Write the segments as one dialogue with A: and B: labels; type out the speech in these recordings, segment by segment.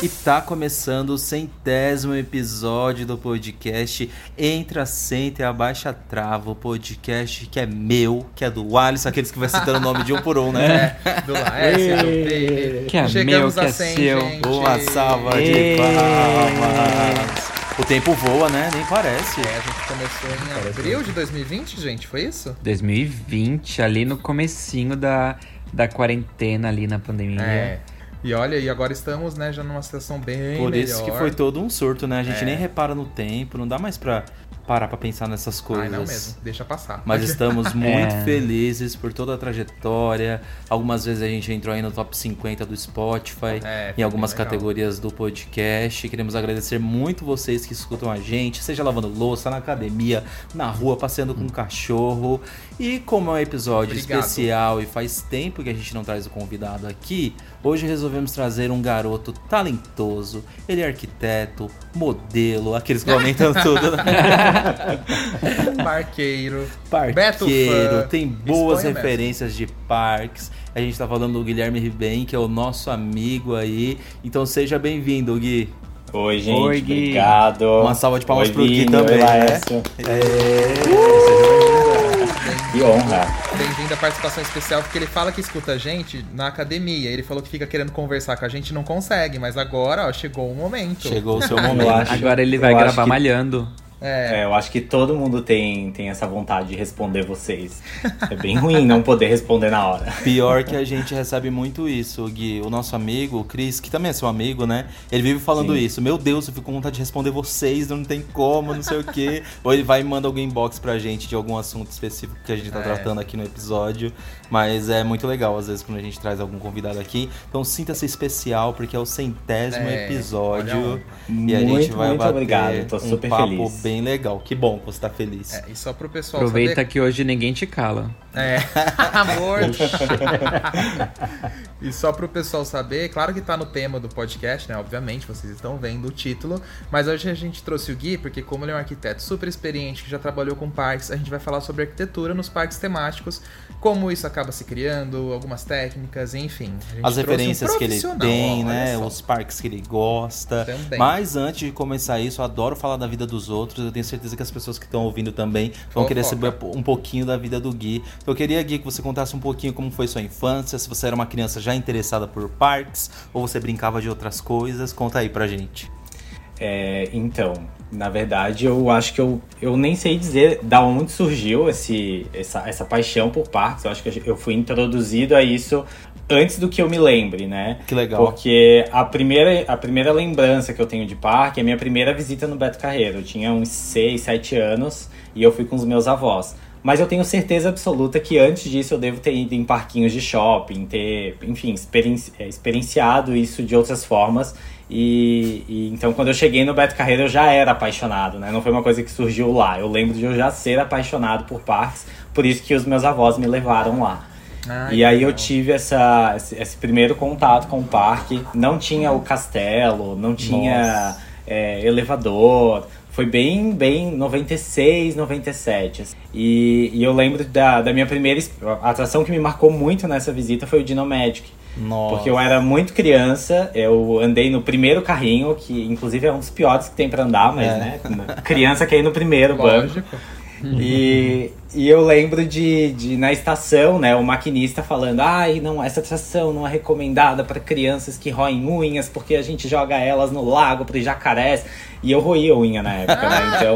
A: E
B: tá começando o centésimo episódio do podcast Entra, Senta e Abaixa Trava, o podcast que é meu, que é do Alisson, aqueles que vai citando o nome de um por um, né?
C: É, do Laércio, do.
D: Que é
C: Chegamos
D: meu, que
C: a
D: é
C: 100,
D: seu.
C: gente.
B: Boa salva de palmas. O tempo voa, né? Nem parece.
C: É, a gente começou em abril de 2020, gente, foi isso?
D: 2020, ali no comecinho da, da quarentena, ali na pandemia.
C: É. E olha, e agora estamos, né, já numa situação bem
B: Por
C: melhor.
B: isso que foi todo um surto, né? A gente
C: É.
B: nem repara no tempo, não dá mais pra parar pra pensar nessas coisas.
C: Ai, não mesmo, deixa passar.
B: Mas estamos muito
D: É.
B: felizes por toda a trajetória. Algumas vezes a gente entrou aí no top 50 do Spotify,
C: É,
B: em algumas categorias do podcast. Queremos agradecer muito vocês que escutam a gente, seja lavando louça, na academia, na rua, passeando com um cachorro. E como é um episódio
C: Obrigado.
B: especial e faz tempo que a gente não traz o convidado aqui, hoje resolvemos trazer um garoto talentoso. Ele é arquiteto, modelo, aqueles que aumentam tudo, né?
C: Parqueiro. Beto
B: parqueiro, tem boas
C: Exponha
B: referências de parques. A gente tá falando do Guilherme Ribem, que é o nosso amigo aí. Então seja bem-vindo, Gui.
E: Oi, gente.
D: Oi, Gui.
E: Obrigado.
B: Uma salva de palmas
E: Oi,
B: pro Gui
E: Vini,
B: também,
E: Oi,
B: né?
E: Laércio.
C: Bem-
E: Que honra.
C: Bem-vindo à participação especial, porque ele fala que escuta a gente na academia. Ele falou que fica querendo conversar com a gente e não consegue, mas agora, ó, chegou o momento.
B: Chegou o seu
E: Eu
B: momento.
E: acho-
D: Agora ele vai gravar
E: que-
D: malhando.
C: É,
E: É, eu acho que todo mundo tem, tem essa vontade de responder vocês. É bem ruim não poder responder na hora.
B: Pior que a gente recebe muito isso, Gui. O nosso amigo, o Cris, que também é seu amigo, né? Ele vive falando
E: Sim.
B: isso. Meu Deus, eu fico com vontade de responder vocês, não tem como, não sei o quê. Ou ele vai e manda algum inbox pra gente de algum assunto específico que a gente tá
C: É.
B: tratando aqui no episódio. Mas é muito legal, às vezes, quando a gente traz algum convidado aqui. Então sinta-se especial, porque é o centésimo
C: É,
B: episódio. E a gente
E: Muito,
B: vai
E: muito
B: bater
E: obrigado, tô
B: um
E: super
B: papo
E: feliz.
B: Bem legal. Que bom que você tá feliz.
C: é, e só pro pessoal
D: Aproveita
C: saber...
D: que hoje ninguém te cala.
C: É, amor. e só pro pessoal saber, claro que tá no tema do podcast, né? Obviamente, vocês estão vendo o título. Mas hoje a gente trouxe o Gui, porque como ele é um arquiteto super experiente, que já trabalhou com parques, a gente vai falar sobre arquitetura nos parques temáticos, como isso acaba se criando, algumas técnicas, enfim. A gente
B: As
C: trouxe um
B: referências que ele tem,
C: ó,
B: né? Os parques que ele gosta.
C: Também.
B: Mas antes de começar isso, eu adoro falar da vida dos outros. Eu tenho certeza que as pessoas que estão ouvindo também vão querer saber um pouquinho da vida do Gui. Então, eu queria, Gui, que você contasse um pouquinho como foi sua infância, se você era uma criança já interessada por parques ou você brincava de outras coisas. Conta aí pra gente.
E: É, então, na verdade, eu acho que eu, eu nem sei dizer da onde surgiu esse, essa, essa paixão por parques. Eu acho que eu fui introduzido a isso antes do que eu me lembre, né?
B: Que legal.
E: Porque a primeira, a primeira lembrança que eu tenho de parque é a minha primeira visita no Beto Carreiro. Eu tinha uns 6, 7 anos e eu fui com os meus avós. Mas eu tenho certeza absoluta que antes disso eu devo ter ido em parquinhos de shopping, ter, enfim, experienci é, experienciado isso de outras formas. E, e, então quando eu cheguei no Beto Carreiro eu já era apaixonado, né? Não foi uma coisa que surgiu lá. Eu lembro de eu já ser apaixonado por parques, por isso que os meus avós me levaram lá.
C: Ah,
E: e aí eu tive essa, esse, esse primeiro contato com o parque. Não tinha o castelo, não tinha é, elevador. Foi bem, bem 96, 97. assim. E, e eu lembro da, da minha primeira atração que me marcou muito nessa visita foi o Dino Magic.
B: Nossa.
E: Porque eu era muito criança, eu andei no primeiro carrinho, que inclusive é um dos piores que tem pra andar, mas
B: É.
E: né, criança quer ir no primeiro banco. E, e eu lembro de, de, na estação, né, o maquinista falando: ai, não, essa atração não é recomendada para crianças que roem unhas, porque a gente joga elas no lago para jacarés. E eu roía unha na época, né? Então,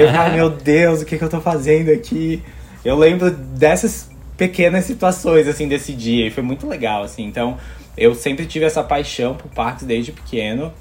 E: eu, ai meu Deus, o que, que eu tô fazendo aqui? Eu lembro dessas pequenas situações, assim, desse dia, e foi muito legal, assim. Então, eu sempre tive essa paixão por parques desde pequeno.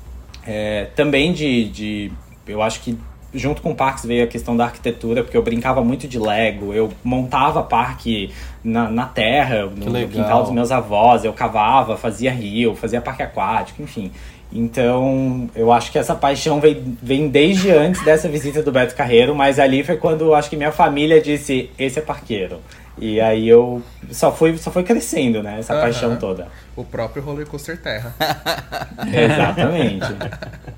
E: É, também de, de. Eu acho que junto com parques veio a questão da arquitetura, porque eu brincava muito de Lego, eu montava parque na, na terra, no, no quintal dos meus avós, eu cavava, fazia rio, fazia parque aquático, enfim. Então, eu acho que essa paixão vem, vem desde antes dessa visita do Beto Carreiro, mas ali foi quando eu acho que minha família disse: esse é parqueiro. E aí eu só fui, só foi crescendo, né? Essa paixão toda.
C: O próprio Roller Coaster Terra.
E: Exatamente.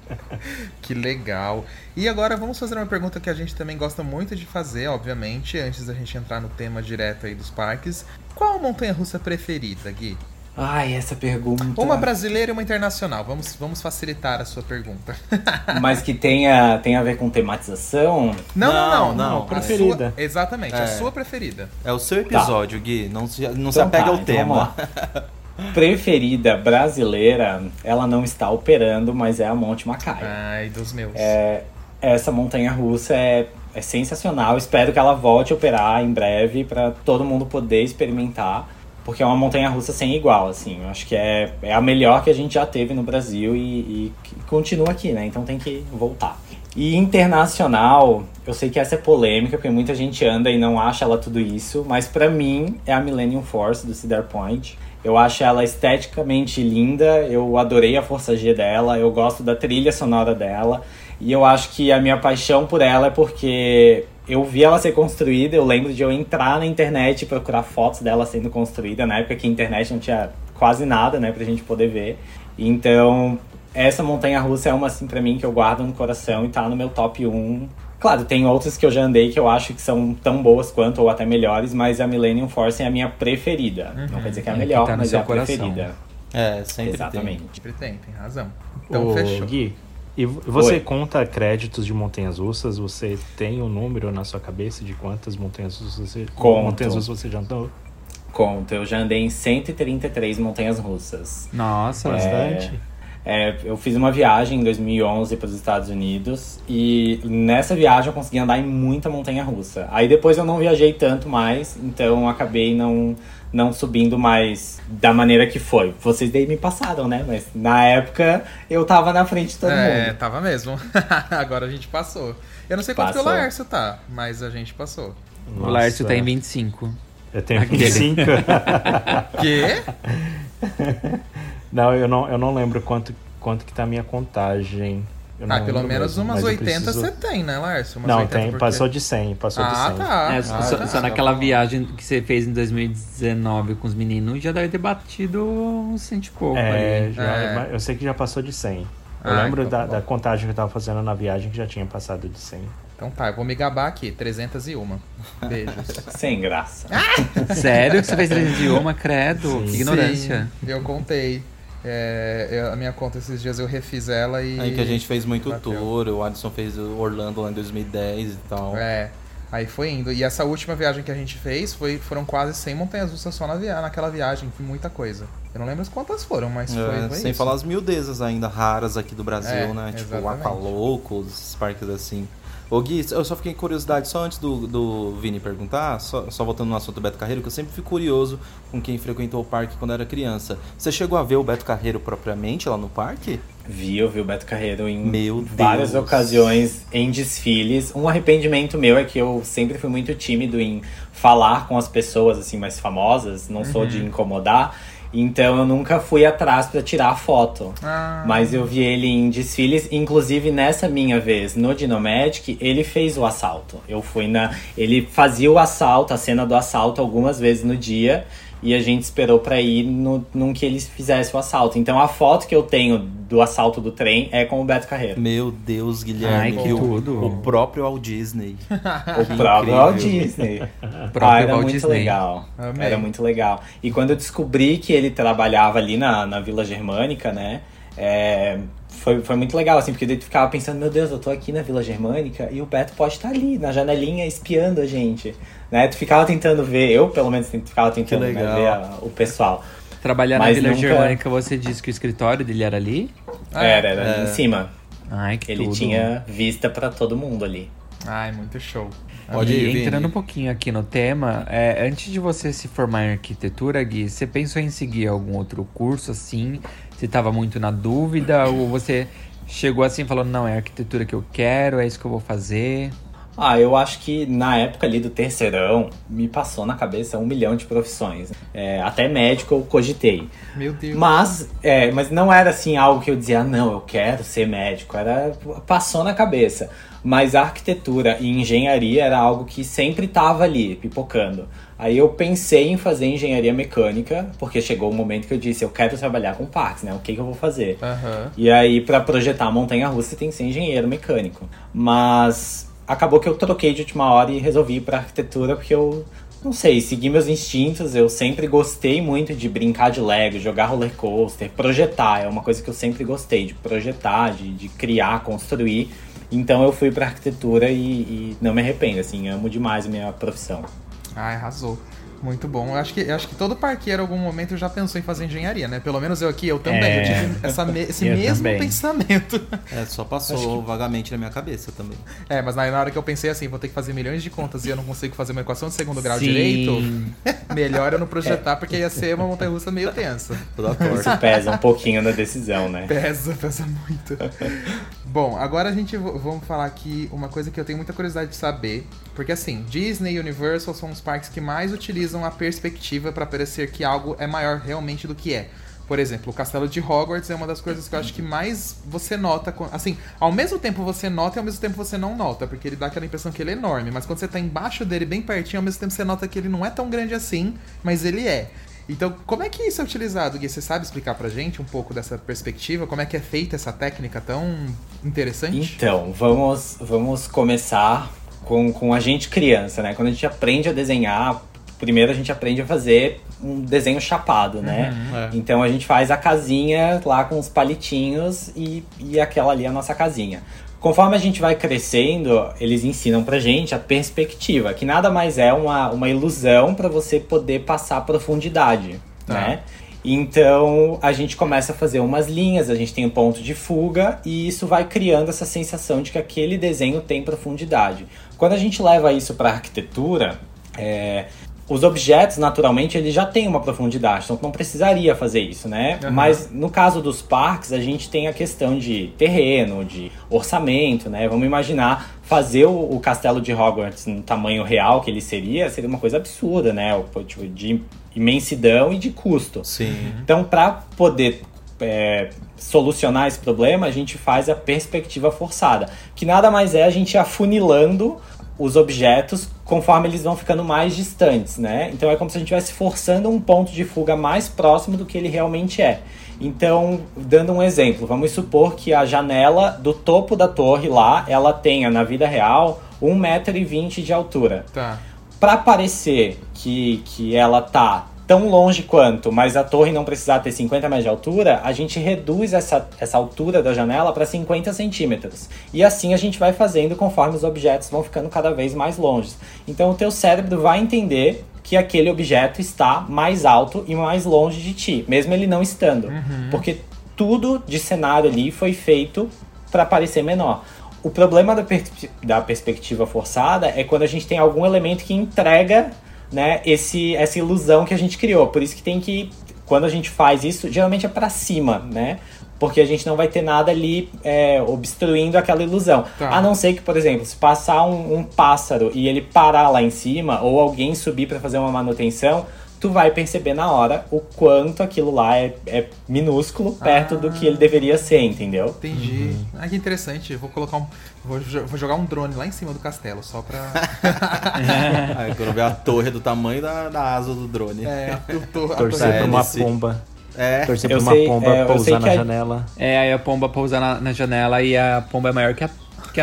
C: Que legal. E agora vamos fazer uma pergunta que a gente também gosta muito de fazer, obviamente, antes da gente entrar no tema direto aí dos parques. Qual a montanha-russa preferida, Gui?
E: Ai, essa pergunta.
C: Uma brasileira e uma internacional. Vamos, vamos facilitar a sua pergunta.
E: Mas que tenha, tenha a ver com tematização.
C: Não, não,
B: Não,
C: não.
B: não.
C: A
E: Preferida.
C: sua- exatamente, a
B: É.
C: sua preferida.
B: É o seu episódio, Gui. Não se, não se
E: Então
B: apega
E: tá,
B: ao
E: então
B: tema.
E: Preferida brasileira, ela não está operando, mas é a Monte Macaia.
C: Ai, dos meus.
E: É, essa montanha russa é, é sensacional. Espero que ela volte a operar em breve para todo mundo poder experimentar. Porque é uma montanha russa sem igual, assim. Eu acho que é, é a melhor que a gente já teve no Brasil e, e continua aqui, né? Então tem que voltar. E internacional, eu sei que essa é polêmica, porque muita gente anda e não acha ela tudo isso, mas pra mim é a Millennium Force do Cedar Point. Eu acho ela esteticamente linda, eu adorei a força G dela, eu gosto da trilha sonora dela. E eu acho que a minha paixão por ela é porque eu vi ela ser construída, eu lembro de eu entrar na internet e procurar fotos dela sendo construída, na época que a internet não tinha quase nada, né, pra gente poder ver. Então, essa montanha russa é uma assim pra mim que eu guardo no coração e tá no meu top 1. Claro, tem outras que eu já andei que eu acho que são tão boas quanto ou até melhores, mas a Millennium Force é a minha preferida. Não quer dizer que é a melhor,
D: tá no
E: mas é
D: seu
E: a
D: coração.
E: preferida.
B: É, sempre
E: Exatamente.
C: Sempre tem, tem razão. Então
F: Ô,
C: fechou.
F: Gui, e vo- você
E: Oi.
F: conta créditos de montanhas russas? Você tem um número na sua cabeça de quantas montanhas russas você,
E: Conto.
F: montanhas russas você já andou?
E: Conto, eu já andei em 133 montanhas russas.
D: Nossa,
F: Bastante.
E: É, eu fiz uma viagem em 2011 para os Estados Unidos e nessa viagem eu consegui andar em muita montanha russa. Aí depois eu não viajei tanto mais, então acabei não, não subindo mais da maneira que foi. Vocês daí me passaram, né? Mas na época eu tava na frente de todo
C: É,
E: mundo.
C: tava mesmo. Agora a gente passou. Eu não sei quanto que o
E: Passou.
C: Laércio tá, mas a gente passou.
D: o Lárcio tá
F: Nossa,
D: em 25.
F: Eu tenho
D: Aquele.
F: 25.
C: Quê?
F: não, eu não, eu não lembro quanto, quanto que tá a minha contagem. Eu não
C: Ah, pelo menos
F: mesmo,
C: umas
F: mas eu
C: 80
F: preciso-
C: você tem, né, Lárcio? Umas
F: Não,
C: 80
F: tem,
C: porque-
F: passou de 100, passou de 100.
C: Ah, tá.
D: É,
C: Ah,
D: só,
C: tá.
D: só naquela viagem que você fez em 2019 com os meninos, já deve ter batido uns cento e pouco
F: É,
D: ali.
F: já-
C: É.
F: mas eu sei que já passou de 100. Eu
C: Ah,
F: lembro
C: então
F: da,
C: tá
F: da
C: bom.
F: contagem que eu tava fazendo na viagem que já tinha passado de 100.
C: Então tá, eu vou me gabar aqui. 301. Beijos.
E: Sem graça.
D: Sério que você fez 301, credo? Que ignorância.
C: Sim, eu contei. É, eu- a minha conta esses dias eu refiz ela e.
B: Aí que a gente fez muito
C: Bateu.
B: tour, o Adson fez o Orlando lá em 2010 e tal.
C: É. Aí foi indo. E essa última viagem que a gente fez foi, foram quase 100 montanhas russas só na via naquela viagem. Foi muita coisa. Eu não lembro as quantas foram, mas foi,
B: É,
C: foi
B: sem
C: isso.
B: falar as miudezas ainda raras aqui do Brasil,
C: É,
B: né? Tipo o
C: exatamente.
B: Aqualocos, esses parques assim. Ô Gui, eu só fiquei curiosidade, só antes do, do Vini perguntar, só, só voltando no assunto do Beto Carreiro, que eu sempre fico curioso com quem frequentou o parque quando era criança. Você chegou a ver o Beto Carreiro propriamente lá no parque?
E: Vi, eu vi o Beto Carreiro em
B: Meu
E: várias
B: Deus.
E: ocasiões em desfiles. Um arrependimento meu é que eu sempre fui muito tímido em falar com as pessoas assim mais famosas, não sou
B: Uhum.
E: de incomodar. Então eu nunca fui atrás pra tirar foto.
C: Ah.
E: Mas eu vi ele em desfiles, inclusive nessa minha vez no Dinomagic, ele fez o assalto. Eu fui na. Ele fazia o assalto, a cena do assalto, algumas vezes no dia. E a gente esperou pra ir no, num que ele fizesse o assalto. Então a foto que eu tenho do assalto do trem é com o Beto Carreiro.
B: Meu Deus, Guilherme.
D: Ai, que
B: o,
D: tudo.
B: o próprio Walt Disney.
E: O próprio Walt Disney.
D: próprio
E: ah, era
D: Walt
E: muito
D: Disney.
E: legal.
C: Amei.
E: Era muito legal. E quando eu descobri que ele trabalhava ali na, na Vila Germânica, né? é, foi, foi muito legal, assim, porque daí tu ficava pensando, meu Deus, eu tô aqui na Vila Germânica e o Beto pode estar ali, na janelinha, espiando a gente. Né? Tu ficava tentando ver, eu pelo menos ficava tentando né, ver a- o pessoal.
D: Trabalhar na
E: Mas
D: Vila
E: nunca-
D: Germânica, você disse que o escritório dele era ali?
C: Ah, é?
E: era, era ali em cima.
D: Ai, que
E: Ele
D: tudo.
E: tinha vista pra todo mundo ali.
C: Ai, muito show.
B: Pode ir, Vini.
D: entrando um pouquinho aqui no tema, é, antes de você se formar em arquitetura, Gui, você pensou em seguir algum outro curso assim? Você estava muito na dúvida? ou você chegou assim falando, não, é a arquitetura que eu quero, é isso que eu vou fazer?
E: Ah, eu acho que na época ali do terceirão, me passou na cabeça um milhão de profissões. É, até médico eu cogitei.
C: Meu Deus.
E: Mas, é, mas não era assim algo que eu dizia, ah, não, eu quero ser médico. Era, passou na cabeça. Mas a arquitetura e engenharia era algo que sempre estava ali, pipocando. Aí eu pensei em fazer engenharia mecânica, porque chegou o momento que eu disse, eu quero trabalhar com parques, né? O que, que eu vou fazer?
C: Aham.
E: E aí, pra projetar a montanha russa, você tem que ser engenheiro mecânico. Mas acabou que eu troquei de última hora e resolvi ir pra arquitetura porque eu não sei, segui meus instintos. Eu sempre gostei muito de brincar de Lego, jogar roller coaster, projetar. É uma coisa que eu sempre gostei, de projetar, de, de criar, construir. Então eu fui pra arquitetura e, e não me arrependo, assim, amo demais a minha profissão.
C: Ai, arrasou. Muito bom. Eu acho que, eu acho que todo parqueiro, em algum momento, já pensou em fazer engenharia, né? Pelo menos eu aqui, eu também.
D: É.
C: Eu tive essa me- esse
D: Eu
C: mesmo
D: também.
C: pensamento.
B: É, só passou vagamente na minha cabeça também.
C: É, mas na na hora que eu pensei assim, vou ter que fazer milhões de contas e eu não consigo fazer uma equação de segundo grau
D: Sim.
C: direito, melhor eu não projetar, porque ia ser uma montanha russa meio tensa.
E: Isso pesa um pouquinho na decisão, né?
C: Pesa, pesa muito. Bom, agora a gente vamos falar aqui uma coisa que eu tenho muita curiosidade de saber. Porque assim, Disney e Universal são os parques que mais utilizam a perspectiva para parecer que algo é maior realmente do que é. Por exemplo, o castelo de Hogwarts é uma das coisas que eu acho que mais você nota. Assim, ao mesmo tempo você nota e ao mesmo tempo você não nota, porque ele dá aquela impressão que ele é enorme. Mas quando você tá embaixo dele, bem pertinho, ao mesmo tempo você nota que ele não é tão grande assim, mas ele é. Então, como é que isso é utilizado, Gui? Você sabe explicar pra gente um pouco dessa perspectiva? Como é que é feita essa técnica tão interessante?
E: Então, vamos, vamos começar com, com a gente criança, né? Quando a gente aprende a desenhar, primeiro a gente aprende a fazer um desenho chapado, né?
B: é.
E: Então a gente faz a casinha lá com os palitinhos e, e aquela ali é a nossa casinha. Conforme a gente vai crescendo, eles ensinam pra gente a perspectiva, que nada mais é uma, uma ilusão para você poder passar profundidade,
C: Tá.
E: né? Então a gente começa a fazer umas linhas, a gente tem um ponto de fuga e isso vai criando essa sensação de que aquele desenho tem profundidade. Quando a gente leva isso para arquitetura, é, os objetos naturalmente eles já têm uma profundidade, então não precisaria fazer isso, né?
C: Aham.
E: Mas no caso dos parques a gente tem a questão de terreno, de orçamento, né? Vamos imaginar fazer o, o castelo de Hogwarts no tamanho real que ele seria, seria uma coisa absurda, né? O, tipo, de imensidão e de custo.
B: Sim.
E: Então, para poder é, solucionar esse problema, a gente faz a perspectiva forçada, que nada mais é a gente afunilando os objetos conforme eles vão ficando mais distantes, né? Então é como se a gente estivesse forçando um ponto de fuga mais próximo do que ele realmente é. Então, dando um exemplo, vamos supor que a janela do topo da torre lá, ela tenha na vida real 1,20m de altura
C: Tá.
E: para parecer que, que ela tá tão longe quanto, mas a torre não precisar ter 50 metros de altura, a gente reduz essa, essa altura da janela para 50 centímetros. E assim a gente vai fazendo conforme os objetos vão ficando cada vez mais longe. Então o teu cérebro vai entender que aquele objeto está mais alto e mais longe de ti, mesmo ele não estando. Porque tudo de cenário ali foi feito para parecer menor. O problema da, perspe- da perspectiva forçada é quando a gente tem algum elemento que entrega né, esse, essa ilusão que a gente criou. Por isso que tem que, quando a gente faz isso, geralmente é pra cima, né? Porque a gente não vai ter nada ali é, obstruindo aquela ilusão.
C: Tá.
E: A não ser que, por exemplo, se passar um, um pássaro e ele parar lá em cima, ou alguém subir pra fazer uma manutenção, tu vai perceber na hora o quanto aquilo lá é, é minúsculo perto do que ele deveria ser, entendeu?
C: Entendi. Ah, que interessante. Eu vou colocar um. Vou, vou jogar um drone lá em cima do castelo, só pra.
B: Aí quando vê a torre do tamanho da, da asa do drone.
C: É, eu tô.
F: Torcer pra uma pomba.
B: É.
F: Torcer
E: Eu
F: pra uma
E: sei-
F: pomba
E: é,
F: pousar na
E: a-
F: janela.
D: É, aí a pomba pousa na, na janela e a pomba é maior que a,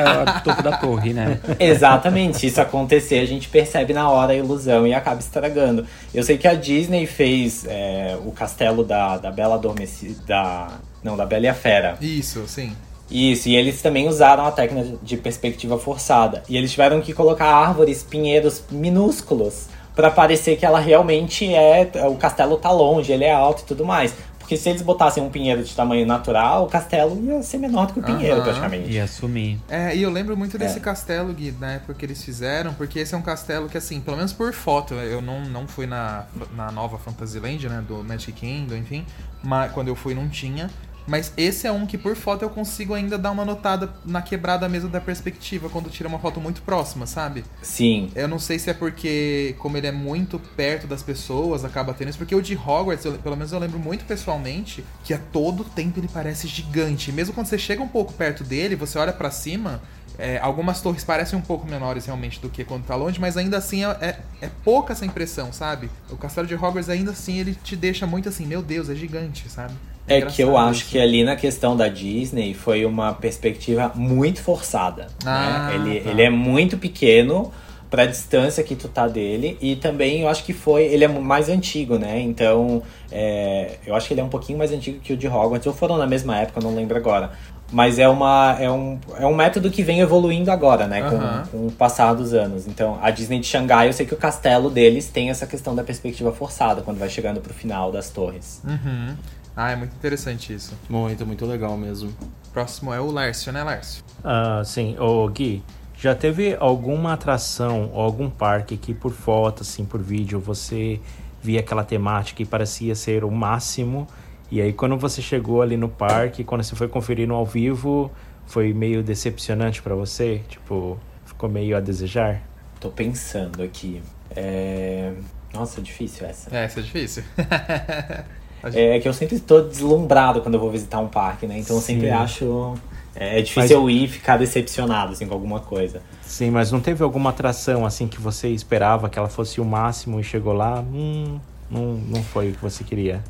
D: que a topo da torre, né?
E: Exatamente, se isso acontecer, a gente percebe na hora a ilusão e acaba estragando. Eu sei que a Disney fez é, o castelo da, da Bela Adormecida. Da, não, da Bela e a Fera.
C: Isso, sim.
E: Isso, e eles também usaram a técnica de perspectiva forçada. E eles tiveram que colocar árvores, pinheiros minúsculos pra parecer que ela realmente é. O castelo tá longe, ele é alto e tudo mais. Porque se eles botassem um pinheiro de tamanho natural, o castelo ia ser menor do que o pinheiro,
C: Aham.
E: praticamente.
D: Ia sumir.
C: É, e eu lembro muito desse
E: É.
C: castelo, Gui, na época que eles fizeram, porque esse é um castelo que, assim, pelo menos por foto, eu não, não fui na, na nova Fantasyland, né, do Magic Kingdom, enfim, mas quando eu fui não tinha. Mas esse é um que por foto eu consigo ainda dar uma notada na quebrada mesmo da perspectiva, quando tira uma foto muito próxima, sabe?
E: Sim.
C: Eu não sei se é porque, como ele é muito perto das pessoas, acaba tendo isso. Porque o de Hogwarts, eu- pelo menos eu lembro muito pessoalmente, que a todo tempo ele parece gigante. Mesmo quando você chega um pouco perto dele, você olha pra cima, é, algumas torres parecem um pouco menores realmente do que quando tá longe, mas ainda assim é, é- é pouca essa impressão, sabe? O castelo de Hogwarts ainda assim ele te deixa muito assim, meu Deus, é gigante, sabe?
E: É que eu acho
C: isso.
E: que ali na questão da Disney foi uma perspectiva muito forçada.
C: Ah,
E: né? ele,
C: tá.
E: ele é muito pequeno pra distância que tu tá dele e também eu acho que foi ele é mais antigo, né? Então é, eu acho que ele é um pouquinho mais antigo que o de Hogwarts. Ou foram na mesma época, não lembro agora. Mas é, uma, é, um, é um método que vem evoluindo agora, né? Com,
C: Aham.
E: com o passar dos anos. Então, a Disney de Xangai, eu sei que o castelo deles tem essa questão da perspectiva forçada quando vai chegando pro final das torres.
C: Uhum. Ah, é muito interessante isso.
B: Muito, muito legal mesmo.
C: Próximo é o Lárcio, né, Lárcio?
F: Ah, sim. Ô, Gui, já teve alguma atração ou algum parque que por foto, assim, por vídeo, você via aquela temática e parecia ser o máximo? E aí quando você chegou ali no parque, quando você foi conferir no ao vivo, foi meio decepcionante pra você? Tipo, ficou meio a desejar?
E: Tô pensando aqui. É... Nossa, difícil essa.
C: É, essa é difícil.
E: É que eu sempre tô deslumbrado quando eu vou visitar um parque, né? Então eu sempre
F: Sim.
E: acho. É, é difícil
F: Mas-
E: eu ir e ficar decepcionado, assim, com alguma coisa.
F: Sim, mas não teve alguma atração assim que você esperava que ela fosse o máximo e chegou lá, hum, não, não foi o que você queria?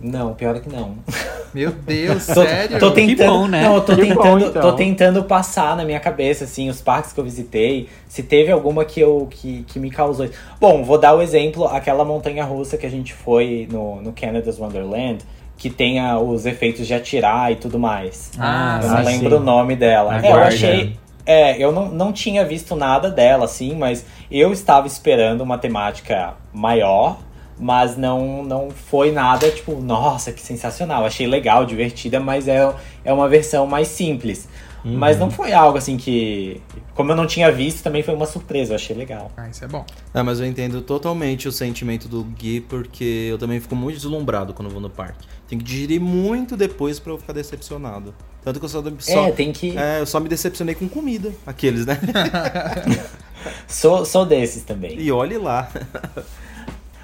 E: Não, pior é que não.
C: Meu Deus,
E: Tô,
C: sério?
E: tô tentando,
D: bom, né?
E: Não, eu tô
F: Que
E: tentando,
F: bom, então.
E: tô tentando passar na minha cabeça, assim, os parques que eu visitei, se teve alguma que, eu, que, que me causou isso. Bom, vou dar o exemplo, aquela montanha russa que a gente foi no, no Canada's Wonderland, que tem a- os efeitos de atirar e tudo mais.
C: Ah,
E: eu não lembro o nome dela. É, eu achei. É, eu não, não tinha visto nada dela, assim, mas eu estava esperando uma temática maior, mas não, não foi nada, tipo, nossa, que sensacional. Achei legal, divertida, mas é, é uma versão mais simples. Mas não foi algo assim que. Como eu não tinha visto, também foi uma surpresa, eu achei legal.
C: Ah, isso é bom.
B: Ah, mas eu entendo totalmente o sentimento do Gui, porque eu também fico muito deslumbrado quando vou no parque. Tem que digerir muito depois pra eu ficar decepcionado. Tanto que eu só, só,
E: É, tem que.
B: é, eu só me decepcionei com comida. Aqueles, né?
E: Sou, sou desses também.
B: E olhe lá.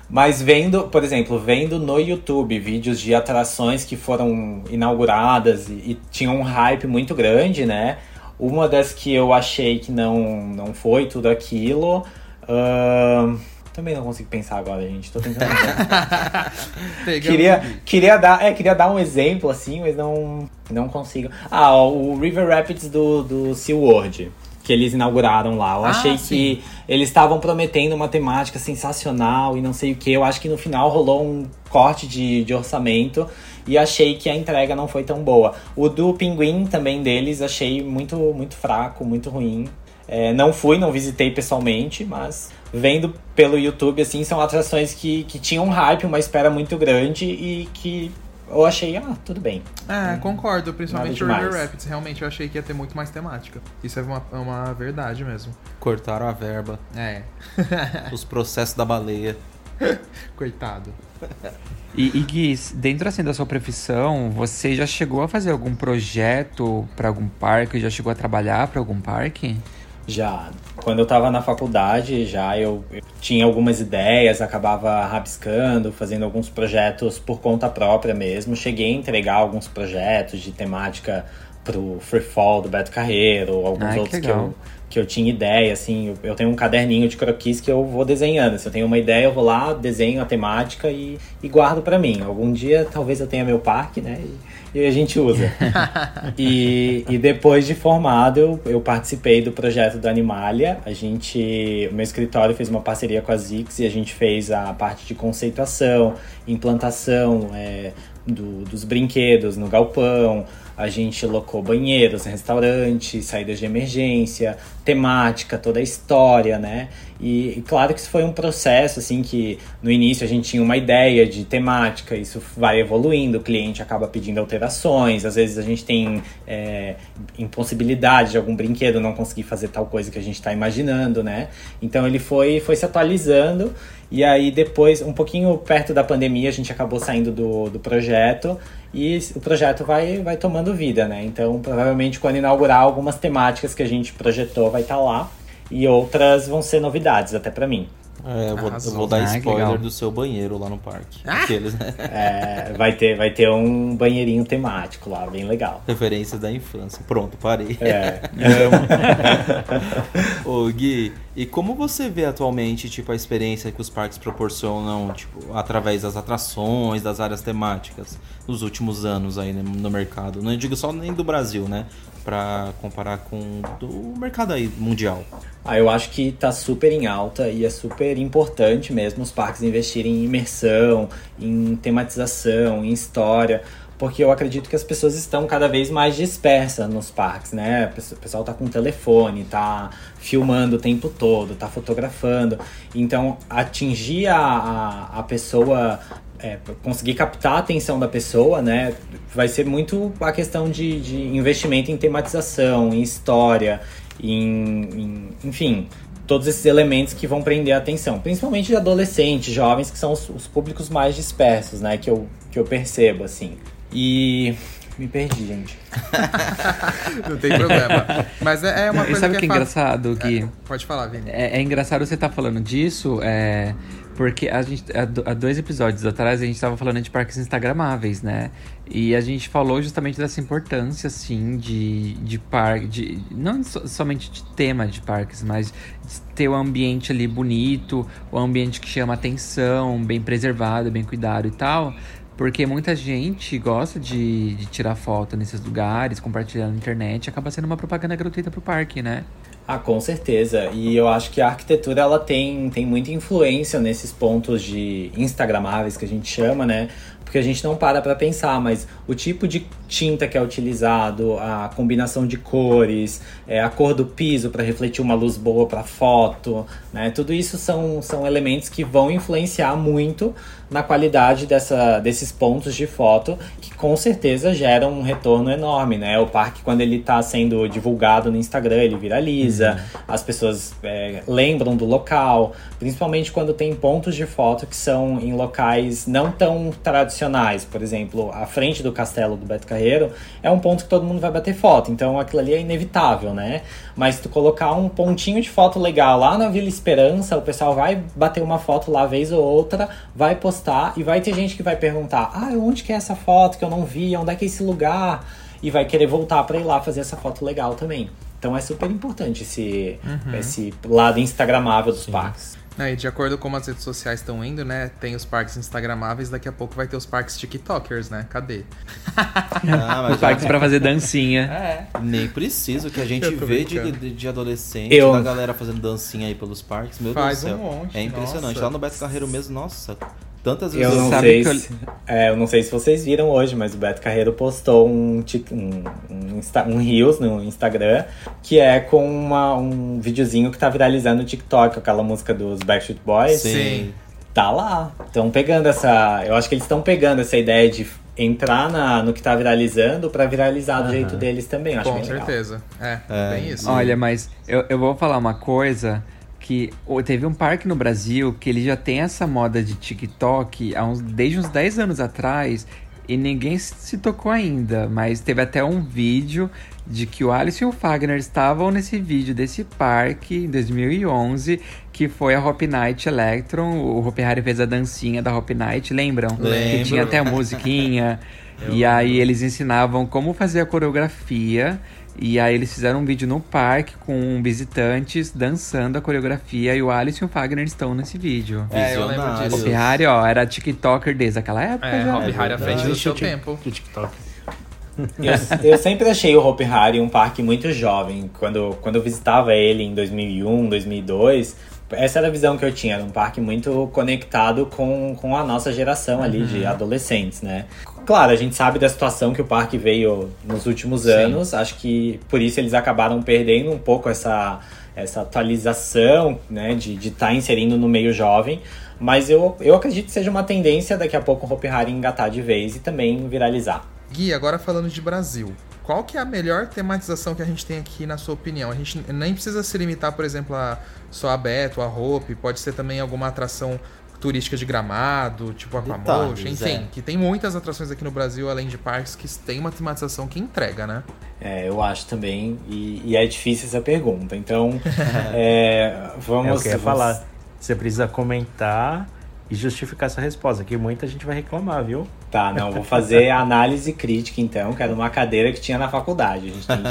E: Mas vendo, por exemplo, vendo no YouTube vídeos de atrações que foram inauguradas e, e tinham um hype muito grande, né? Uma das que eu achei que não, não foi tudo aquilo. ahn, também não consigo pensar agora, gente. Tô tentando. queria, queria, dar, é, queria dar um exemplo, assim, mas não, não consigo. Ah, ó, o River Rapids do, do SeaWorld, que eles inauguraram lá. Eu
C: Ah,
E: achei
C: sim.
E: que eles estavam prometendo uma temática sensacional e não sei o que. Eu acho que no final rolou um corte de, de orçamento e achei que a entrega não foi tão boa. O do Pinguim também deles achei muito, muito fraco, muito ruim. É, não fui, não visitei pessoalmente, mas vendo pelo YouTube, assim, são atrações que, que tinham um hype, uma espera muito grande e que eu achei, ah, tudo bem.
C: É, concordo, principalmente o River. Rapids. Realmente eu achei que ia ter muito mais temática. Isso é uma, é uma verdade mesmo.
B: Cortaram a verba.
C: É.
B: Os processos da baleia.
C: Coitado.
D: E, e Gui, dentro assim da sua profissão, você já chegou a fazer algum projeto para algum parque? Já chegou a trabalhar para algum parque?
E: Já. Quando eu tava na faculdade, já eu, eu tinha algumas ideias, acabava rabiscando, fazendo alguns projetos por conta própria mesmo. Cheguei a entregar alguns projetos de temática pro Free Fall do Beto Carreiro, alguns
D: Ai, que
E: outros que,
D: legal.
E: eu, que eu tinha ideia, assim. Eu, eu tenho um caderninho de croquis que eu vou desenhando. Se eu tenho uma ideia, eu vou lá, desenho a temática e, e guardo pra mim. Algum dia, talvez eu tenha meu parque, né? E, e a gente usa. E, e depois de formado, eu, eu participei do projeto do Animalia. A gente, o meu escritório fez uma parceria com a Zix e a gente fez a parte de conceituação, implantação é, do- dos brinquedos no galpão. A gente locou banheiros, restaurantes, saídas de emergência, temática, toda a história, né? E, e claro que isso foi um processo, assim, que no início a gente tinha uma ideia de temática, isso vai evoluindo, o cliente acaba pedindo alterações, às vezes a gente tem é, impossibilidade de algum brinquedo não conseguir fazer tal coisa que a gente está imaginando, né? Então ele foi, foi se atualizando e aí depois, um pouquinho perto da pandemia, a gente acabou saindo do, do projeto e o projeto vai, vai tomando vida, né? Então provavelmente quando inaugurar algumas temáticas que a gente projetou vai estar lá e outras vão ser novidades até pra mim.
B: É, eu vou, eu vou dar
D: Ah,
B: spoiler do seu banheiro lá no parque. Aqueles, né?
E: É, vai, ter, vai ter um banheirinho temático lá, bem legal.
B: Referências da infância. Pronto, parei.
E: É.
B: Ô Gui, e como você vê atualmente, tipo, a experiência que os parques proporcionam, tipo, através das atrações, das áreas temáticas, nos últimos anos aí né, no mercado? Não digo só nem do Brasil, né? Pra comparar com do mercado aí mundial.
E: Ah, eu acho que tá super em alta e é super importante mesmo os parques investirem em imersão, em tematização, em história, porque eu acredito que as pessoas estão cada vez mais dispersas nos parques, né? O pessoal tá com telefone, tá filmando o tempo todo, tá fotografando. Então, atingir a, a, a pessoa é, conseguir captar a atenção da pessoa, né? Vai ser muito a questão de, de investimento em tematização, em história, em, em- enfim, todos esses elementos que vão prender a atenção, principalmente de adolescentes, jovens, que são os, os públicos mais dispersos, né? Que eu, que eu percebo, assim. E me perdi, gente.
C: Não tem problema. Mas é, é uma
D: E
C: coisa
D: sabe o
C: que
D: que é
C: fa-
D: engraçado, Gui?
C: É, pode falar, Vini.
D: É, é engraçado você estar falando disso, é, porque a gente, há do- há dois episódios atrás a gente estava falando de parques instagramáveis, né? E a gente falou justamente dessa importância, assim, de, de parque, de, não so- somente de tema de parques, mas de ter o ambiente ali bonito, o ambiente que chama atenção, bem preservado, bem cuidado e tal. Porque muita gente gosta de, de tirar foto nesses lugares, compartilhar na internet, acaba sendo uma propaganda gratuita pro parque, né?
E: Ah, com certeza. E eu acho que a arquitetura ela tem, tem muita influência nesses pontos de instagramáveis que a gente chama, né? Porque a gente não para pra pensar, mas o tipo de tinta que é utilizado, a combinação de cores, é, a cor do piso para refletir uma luz boa para foto, né? Tudo isso são, são elementos que vão influenciar muito na qualidade dessa, desses pontos de foto, que com certeza geram um retorno enorme, né? O parque, quando ele está sendo divulgado no Instagram, ele viraliza, as pessoas é, lembram do local, principalmente quando tem pontos de foto que são em locais não tão tradicionais. Por exemplo, a frente do castelo do Beto Carreiro é um ponto que todo mundo vai bater foto, então aquilo ali é inevitável, né? Mas se tu colocar um pontinho de foto legal lá na Vila Esperança, o pessoal vai bater uma foto lá vez ou outra, vai postar e vai ter gente que vai perguntar: ah, onde que é essa foto que eu não vi? Onde é que é esse lugar? E vai querer voltar para ir lá fazer essa foto legal também. Então é super importante esse, esse lado instagramável dos parques.
C: É, e de acordo com como as redes sociais estão indo, né? Tem os parques instagramáveis, daqui a pouco vai ter os parques tiktokers, né? Cadê?
B: Ah,
D: Os parques pra fazer dancinha.
C: É.
B: Nem preciso, que a gente vê de, de, de adolescente,
E: Eu-
B: da galera fazendo dancinha aí pelos parques, meu
C: Faz
B: Deus do céu.
C: um monte,
B: é impressionante.
C: nossa.
B: Lá no Beto Carreiro mesmo, nossa, tantas vezes
E: Eu não,
D: Sabe
E: sei
D: que eu-
E: se, é, eu não sei se vocês viram hoje, mas o Beto Carreiro postou um, um, um, Insta- um Reels no Instagram que é com uma, um videozinho que tá viralizando no TikTok, aquela música dos Backstreet Boys.
B: Sim.
E: Tá lá. Estão pegando essa. Eu acho que eles estão pegando essa ideia de entrar na, no que tá viralizando pra viralizar do jeito deles também. Eu acho
C: Com
E: bem legal.
C: certeza. É,
B: É,
C: bem isso.
D: Olha, mas eu, eu vou falar uma coisa que teve um parque no Brasil que ele já tem essa moda de TikTok há uns, desde uns 10 anos atrás e ninguém se tocou ainda, mas teve até um vídeo de que o Alisson e o Fagner estavam nesse vídeo desse parque em 2011, que foi a Hop Night Electron. O Hopi Hari fez a dancinha da Hop Night, lembram?
B: Lembro.
D: Que tinha até a musiquinha. e aí eles ensinavam como fazer a coreografia. E aí eles fizeram um vídeo no parque com visitantes dançando a coreografia e o Alisson e o Fagner estão nesse vídeo.
C: É, eu lembro disso.
D: O Ferrari, ó, era TikToker desde aquela época
C: É,
D: já.
C: Hobby Harry à frente do seu tempo.
F: Do TikTok.
E: Eu, eu sempre achei o Hopi Hari um parque muito jovem. Quando, quando eu visitava ele em 2001, 2002, essa era a visão que eu tinha. Era um parque muito conectado com, com a nossa geração ali de adolescentes, né? Claro, a gente sabe da situação que o parque veio nos últimos anos. Acho que por isso eles acabaram perdendo um pouco essa, essa atualização, né? De estar inserindo no meio jovem. Mas eu, eu acredito que seja uma tendência daqui a pouco o Hopi Hari engatar de vez e também viralizar.
C: Gui, agora falando de Brasil. Qual que é a melhor tematização que a gente tem aqui, na sua opinião? A gente nem precisa se limitar, por exemplo, a só a Beto, a Hope, pode ser também alguma atração turística de Gramado, tipo Aquamotion,
B: Detalhes,
C: enfim,
B: é.
C: que tem muitas atrações aqui no Brasil, além de parques, que tem uma tematização que entrega, né?
E: É, eu acho também, e, e é difícil essa pergunta. Então, é, vamos.
F: É falar. Você precisa comentar e justificar essa resposta, que muita gente vai reclamar, viu?
E: Tá, não, vou fazer a análise crítica então, que era uma cadeira que tinha na faculdade. A gente tem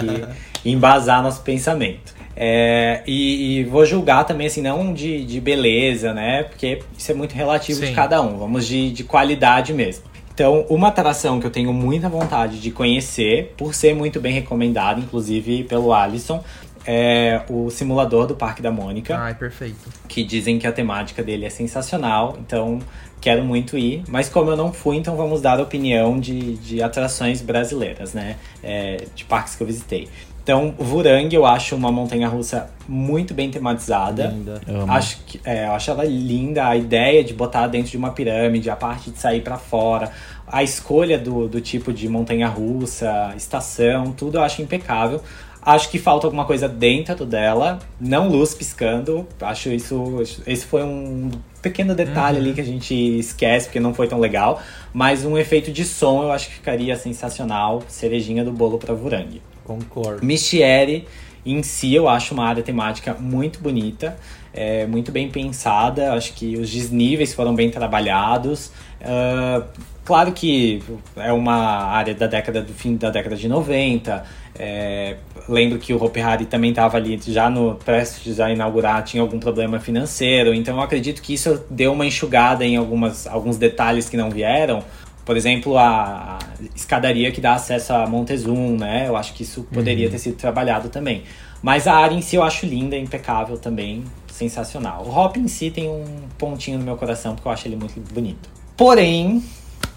E: que embasar nosso pensamento. É, e, e vou julgar também, assim, não de, de beleza, né? Porque isso é muito relativo de
C: Sim.
E: cada um. Vamos de, de qualidade mesmo. Então, uma atração que eu tenho muita vontade de conhecer, por ser muito bem recomendada, inclusive pelo Alisson, é o simulador do Parque da Mônica
C: Ai, perfeito.
E: que dizem que a temática dele é sensacional, então quero muito ir. Mas como eu não fui, então vamos dar a opinião de, de atrações brasileiras, né? É, de parques que eu visitei. Então, Vurang eu acho uma montanha-russa muito bem tematizada.
B: Linda.
F: Amo.
E: Acho, que, é, eu acho ela linda, a ideia de botar dentro de uma pirâmide, a parte de sair pra fora, a escolha do, do tipo de montanha-russa, estação, tudo eu acho impecável. Acho que falta alguma coisa dentro dela, não luz piscando. Acho isso. Esse foi um pequeno detalhe ali que a gente esquece porque não foi tão legal. Mas um efeito de som eu acho que ficaria sensacional. Cerejinha do bolo pra Vurang.
B: Concordo.
E: Mistieri em si eu acho uma área temática muito bonita, é, muito bem pensada. Acho que os desníveis foram bem trabalhados. Ah, claro que é uma área da década do fim da década de 90. é, lembro que o Hopi Hari também estava ali já no prestes a inaugurar, tinha algum problema financeiro. Então eu acredito que isso deu uma enxugada em algumas, alguns detalhes que não vieram. Por exemplo, a escadaria que dá acesso a Montezum, né? Eu acho que isso poderia ter sido trabalhado também. Mas a área em si eu acho linda, impecável também, sensacional. O Hop em si tem um pontinho no meu coração porque eu acho ele muito bonito. Porém,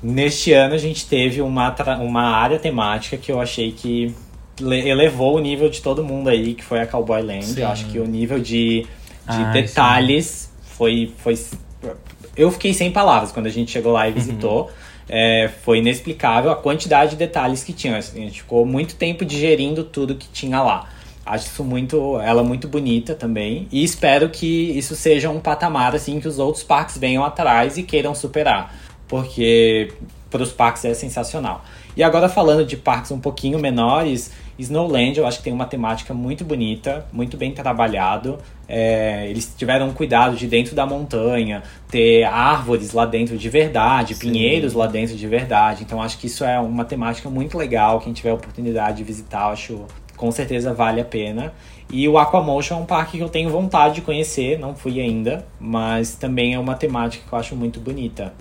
E: neste ano a gente teve uma, uma área temática que eu achei que le- elevou o nível de todo mundo aí, que foi a Cowboy Land.
C: Sim.
E: Eu acho que o nível de, de
D: Ah,
E: detalhes foi, foi. Eu fiquei sem palavras quando a gente chegou lá e visitou. É, foi inexplicável a quantidade de detalhes que tinha. Assim, a gente ficou muito tempo digerindo tudo que tinha lá. Acho isso muito, ela muito bonita também. E espero que isso seja um patamar assim que os outros parques venham atrás e queiram superar. Porque para os parques é sensacional. E agora falando de parques um pouquinho menores, Snowland eu acho que tem uma temática muito bonita, muito bem trabalhado. É, eles tiveram cuidado de dentro da montanha ter árvores lá dentro de verdade, pinheiros lá dentro de verdade. Então acho que isso é uma temática muito legal. Quem tiver a oportunidade de visitar, acho com certeza vale a pena. E o Aquamotion é um parque que eu tenho vontade de conhecer, não fui ainda, mas também é uma temática que eu acho muito bonita.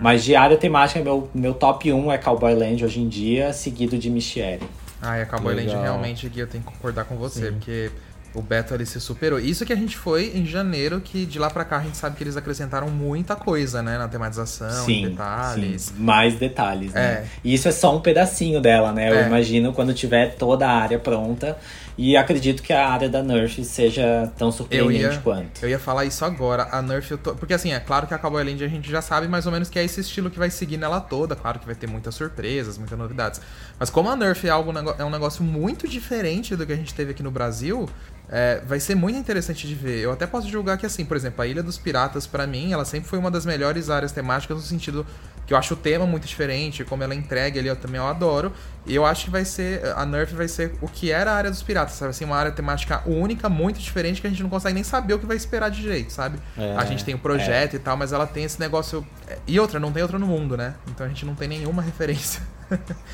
E: Mas de área temática, meu, meu top 1 é Cowboy Land hoje em dia, seguido de Michieri.
C: Ai, a Cowboy Land
B: Legal.
C: realmente, Gui, eu tenho que concordar com você, porque O Beto ali se superou. Isso que a gente foi em janeiro, que de lá pra cá a gente sabe que eles acrescentaram muita coisa, né? Na tematização, em
E: Sim,
C: detalhes.
E: sim. Mais detalhes, né?
C: É.
E: E isso é só um pedacinho dela, né? Eu
C: É.
E: imagino quando tiver toda a área pronta. E acredito que a área da Nerf seja tão
C: Eu
E: surpreendente
C: ia,
E: quanto.
C: eu ia falar isso agora. A Nerf, eu tô... porque assim, é claro que a Cowboy Land a gente já sabe mais ou menos que é esse estilo que vai seguir nela toda. Claro que vai ter muitas surpresas, muitas novidades. Mas como a Nerf é, algo, é um negócio muito diferente do que a gente teve aqui no Brasil, é, vai ser muito interessante de ver. Eu até posso julgar que, assim, por exemplo, a Ilha dos Piratas, pra mim, ela sempre foi uma das melhores áreas temáticas no sentido que eu acho o tema muito diferente, como ela entrega ali, eu também eu adoro. E eu acho que vai ser, a Nerf vai ser o que era a área dos piratas, sabe? Assim, uma área temática única, muito diferente, que a gente não consegue nem saber o que vai esperar de jeito, sabe?
B: É,
C: a gente tem o projeto e tal, mas ela tem esse negócio. E outra, não tem outra no mundo, né? Então a gente não tem nenhuma referência.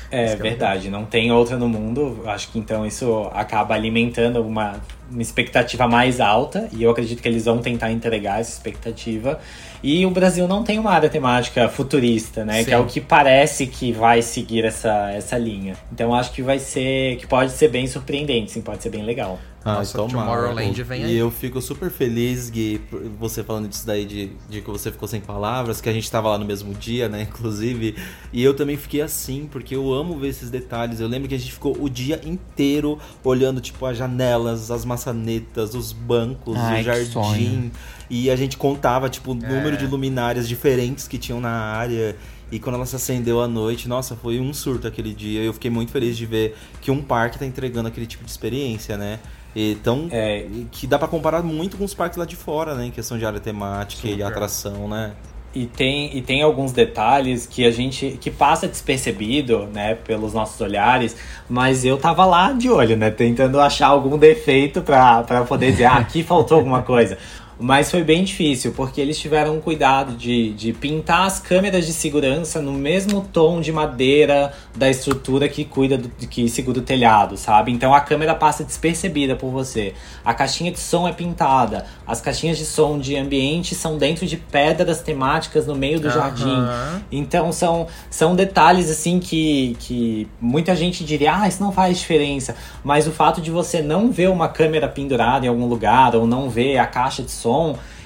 E: É
C: é
E: verdade, não tem outra no mundo. Acho que então isso acaba alimentando uma, uma expectativa mais alta. E eu acredito que eles vão tentar entregar essa expectativa. E o Brasil não tem uma área temática futurista, né?
C: Sim.
E: Que é o que parece que vai seguir essa, essa linha. Então acho que vai ser. que pode ser bem surpreendente, sim, pode ser bem legal.
B: Ah,
C: Nossa,
B: tomara,
C: Tomorrowland vem
B: E
C: aí.
B: eu fico super feliz, Gui, por você falando disso daí, de, de que você ficou sem palavras, que a gente tava lá no mesmo dia, né, inclusive. E eu também fiquei assim, porque eu amo ver esses detalhes. Eu lembro que a gente ficou o dia inteiro olhando, tipo, as janelas, as maçanetas, os bancos,
D: Ai,
B: o jardim. E a gente contava, tipo, o número
C: É.
B: de luminárias diferentes que tinham na área. E quando ela se acendeu à noite, nossa, foi um surto aquele dia. Eu fiquei muito feliz de ver que um parque tá entregando aquele tipo de experiência, né? Então,
E: É.
B: que dá pra comparar muito com os parques lá de fora, né? Em questão de área temática e
C: Super.
B: atração, né?
E: E tem, e tem alguns detalhes que a gente que passa despercebido, né, pelos nossos olhares, mas eu tava lá de olho, né, tentando achar algum defeito pra poder dizer, ah, aqui faltou alguma coisa. Mas foi bem difícil, porque eles tiveram cuidado de, de pintar as câmeras de segurança no mesmo tom de madeira da estrutura que cuida do, que segura o telhado, sabe? Então a câmera passa despercebida por você. A caixinha de som é pintada, as caixinhas de som de ambiente são dentro de pedras temáticas no meio do jardim.
C: Aham.
E: Então são, são detalhes assim que, que muita gente diria, ah, isso não faz diferença. Mas o fato de você não ver uma câmera pendurada em algum lugar ou não ver a caixa de som,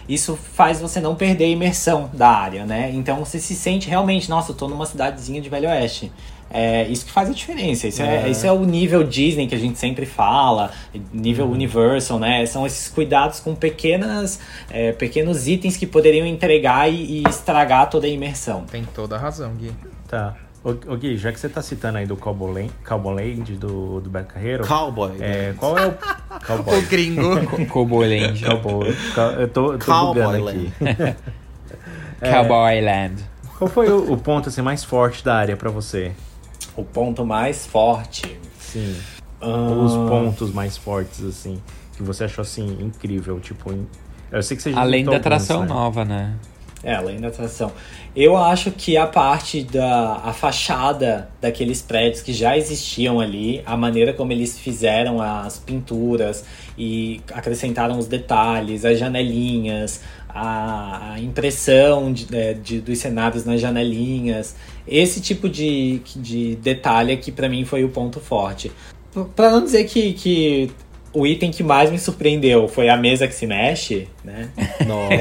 E: isso faz você não perder a imersão da área, né? Então você se sente realmente, nossa, eu tô numa cidadezinha de Velho Oeste. É isso que faz a diferença. Isso é, isso é o nível Disney que a gente sempre fala, nível Universal, né? São esses cuidados com pequenas, é, pequenos itens que poderiam entregar e, e estragar toda a imersão.
C: Tem toda a razão, Gui.
F: Tá. Ô, ô Gui, já que você tá citando aí do Cowboy Land, Cowboy Land do, do Beto Carreiro,
B: Cowboy.
F: é, qual é o...
C: O
F: Cowboy.
C: gringo.
D: Cowboy Land.
F: Cowboy. Eu tô, eu tô
B: Cowboy
F: bugando aqui.
D: Cowboy Land.
F: Qual foi o, o ponto assim, mais forte da área pra você?
E: O ponto mais forte.
F: Sim. Os pontos mais fortes, assim, que você achou assim, incrível. Tipo, in- eu sei que você já
D: Além da
F: alguns,
D: atração
F: né?
D: nova, né?
E: É, além da atração. Eu acho que a parte da a fachada daqueles prédios que já existiam ali, a maneira como eles fizeram as pinturas e acrescentaram os detalhes, as janelinhas, a, a impressão de, é, de- dos cenários nas janelinhas, esse tipo de, de detalhe que pra mim foi o ponto forte. Pra não dizer que, que o item que mais me surpreendeu foi a mesa que se mexe, né?
B: Nossa.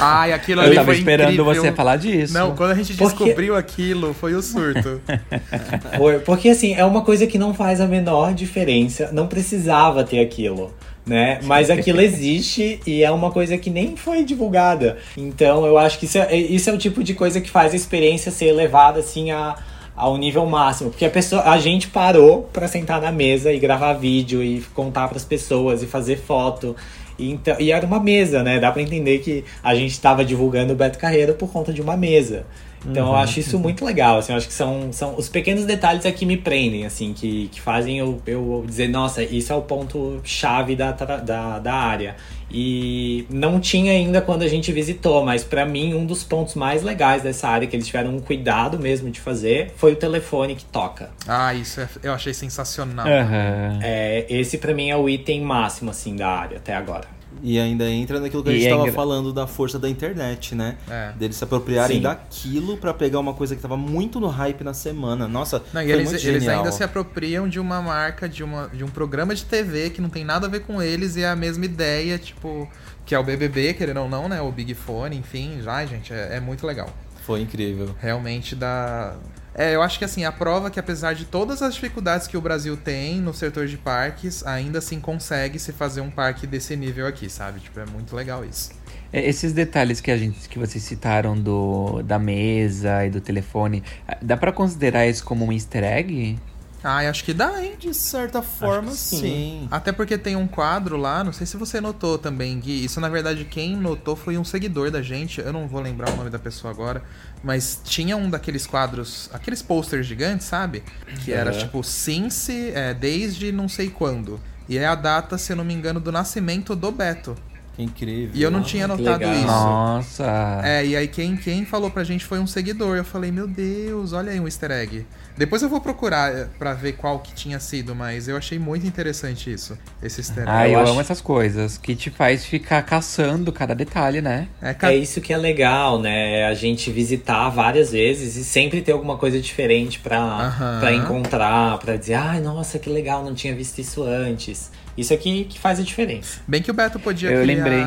C: Ai, aquilo
D: Eu
C: ali
D: tava
C: foi
D: esperando
C: incrível.
D: você falar disso.
C: Não, quando a gente
E: Porque-
C: descobriu aquilo, foi o surto.
E: Porque assim, é uma coisa que não faz a menor diferença, não precisava ter aquilo, né? Mas aquilo existe e é uma coisa que nem foi divulgada. Então eu acho que isso é, isso é o tipo de coisa que faz a experiência ser levada assim a ao nível máximo, porque a pessoa, a gente parou pra sentar na mesa e gravar vídeo e contar pras pessoas e fazer foto. E, então, e era uma mesa, né? Dá pra entender que a gente estava divulgando o Beto Carreiro por conta de uma mesa. Então eu acho isso muito legal, assim, eu acho que são, são os pequenos detalhes é que me prendem, assim, que, que fazem eu, eu dizer, nossa, isso é o ponto chave da, da, da área. E não tinha ainda quando a gente visitou, mas pra mim um dos pontos mais legais dessa área que eles tiveram um cuidado mesmo de fazer foi o telefone que toca.
C: Ah, isso é- eu achei sensacional.
D: Aham.
E: É, esse pra mim é o item máximo assim da área até agora.
B: E ainda entra naquilo que a gente
D: é
B: tava
D: engra-
B: falando da força da internet, né?
C: É.
B: Deles se apropriarem
E: Sim.
B: daquilo pra pegar uma coisa que tava muito no hype na semana. Nossa,
C: Não, e eles, eles ainda se apropriam de uma marca, de, uma, de um programa de TV que não tem nada a ver com eles e é a mesma ideia, tipo, que é o BBB, querendo ou não, né? O Big Fone, enfim, já, gente, é, é muito legal.
B: Foi incrível.
C: Realmente dá. É, eu acho que assim, a prova que apesar de todas as dificuldades que o Brasil tem no setor de parques, ainda assim consegue se fazer um parque desse nível aqui, sabe? Tipo, é muito legal isso.
D: É, Esses detalhes que a gente que vocês citaram do da mesa e do telefone, dá pra considerar isso como um easter egg?
C: Ah, eu acho que dá, hein?
B: De certa forma,
E: sim.
B: sim.
C: Até porque tem um quadro lá, não sei se você notou também, Gui. Isso, na verdade, quem notou foi um seguidor da gente. Eu não vou lembrar o nome da pessoa agora. Mas tinha um daqueles quadros, aqueles posters gigantes, sabe? Que era
E: Uhum.
C: tipo Cincy é, desde não sei quando. E é a data, se eu não me engano, do nascimento do Beto.
B: Que incrível.
C: E eu não tinha notado isso.
D: Nossa.
C: É, e aí quem, quem falou pra gente foi um seguidor. Eu falei, meu Deus, olha aí um easter egg. Depois eu vou procurar é, pra ver qual que tinha sido, mas eu achei muito interessante isso, esse easter egg.
D: Ah, eu,
E: eu acho-
D: amo essas coisas que te faz ficar caçando cada detalhe, né?
C: É, ca-
E: É isso que é legal, né? A gente visitar várias vezes e sempre ter alguma coisa diferente pra,
C: Aham.
E: pra encontrar, pra dizer, ai, nossa, que legal, não tinha visto isso antes. Isso aqui que faz a diferença.
C: Bem que o Beto podia
D: Eu
C: criar.
D: Lembrei.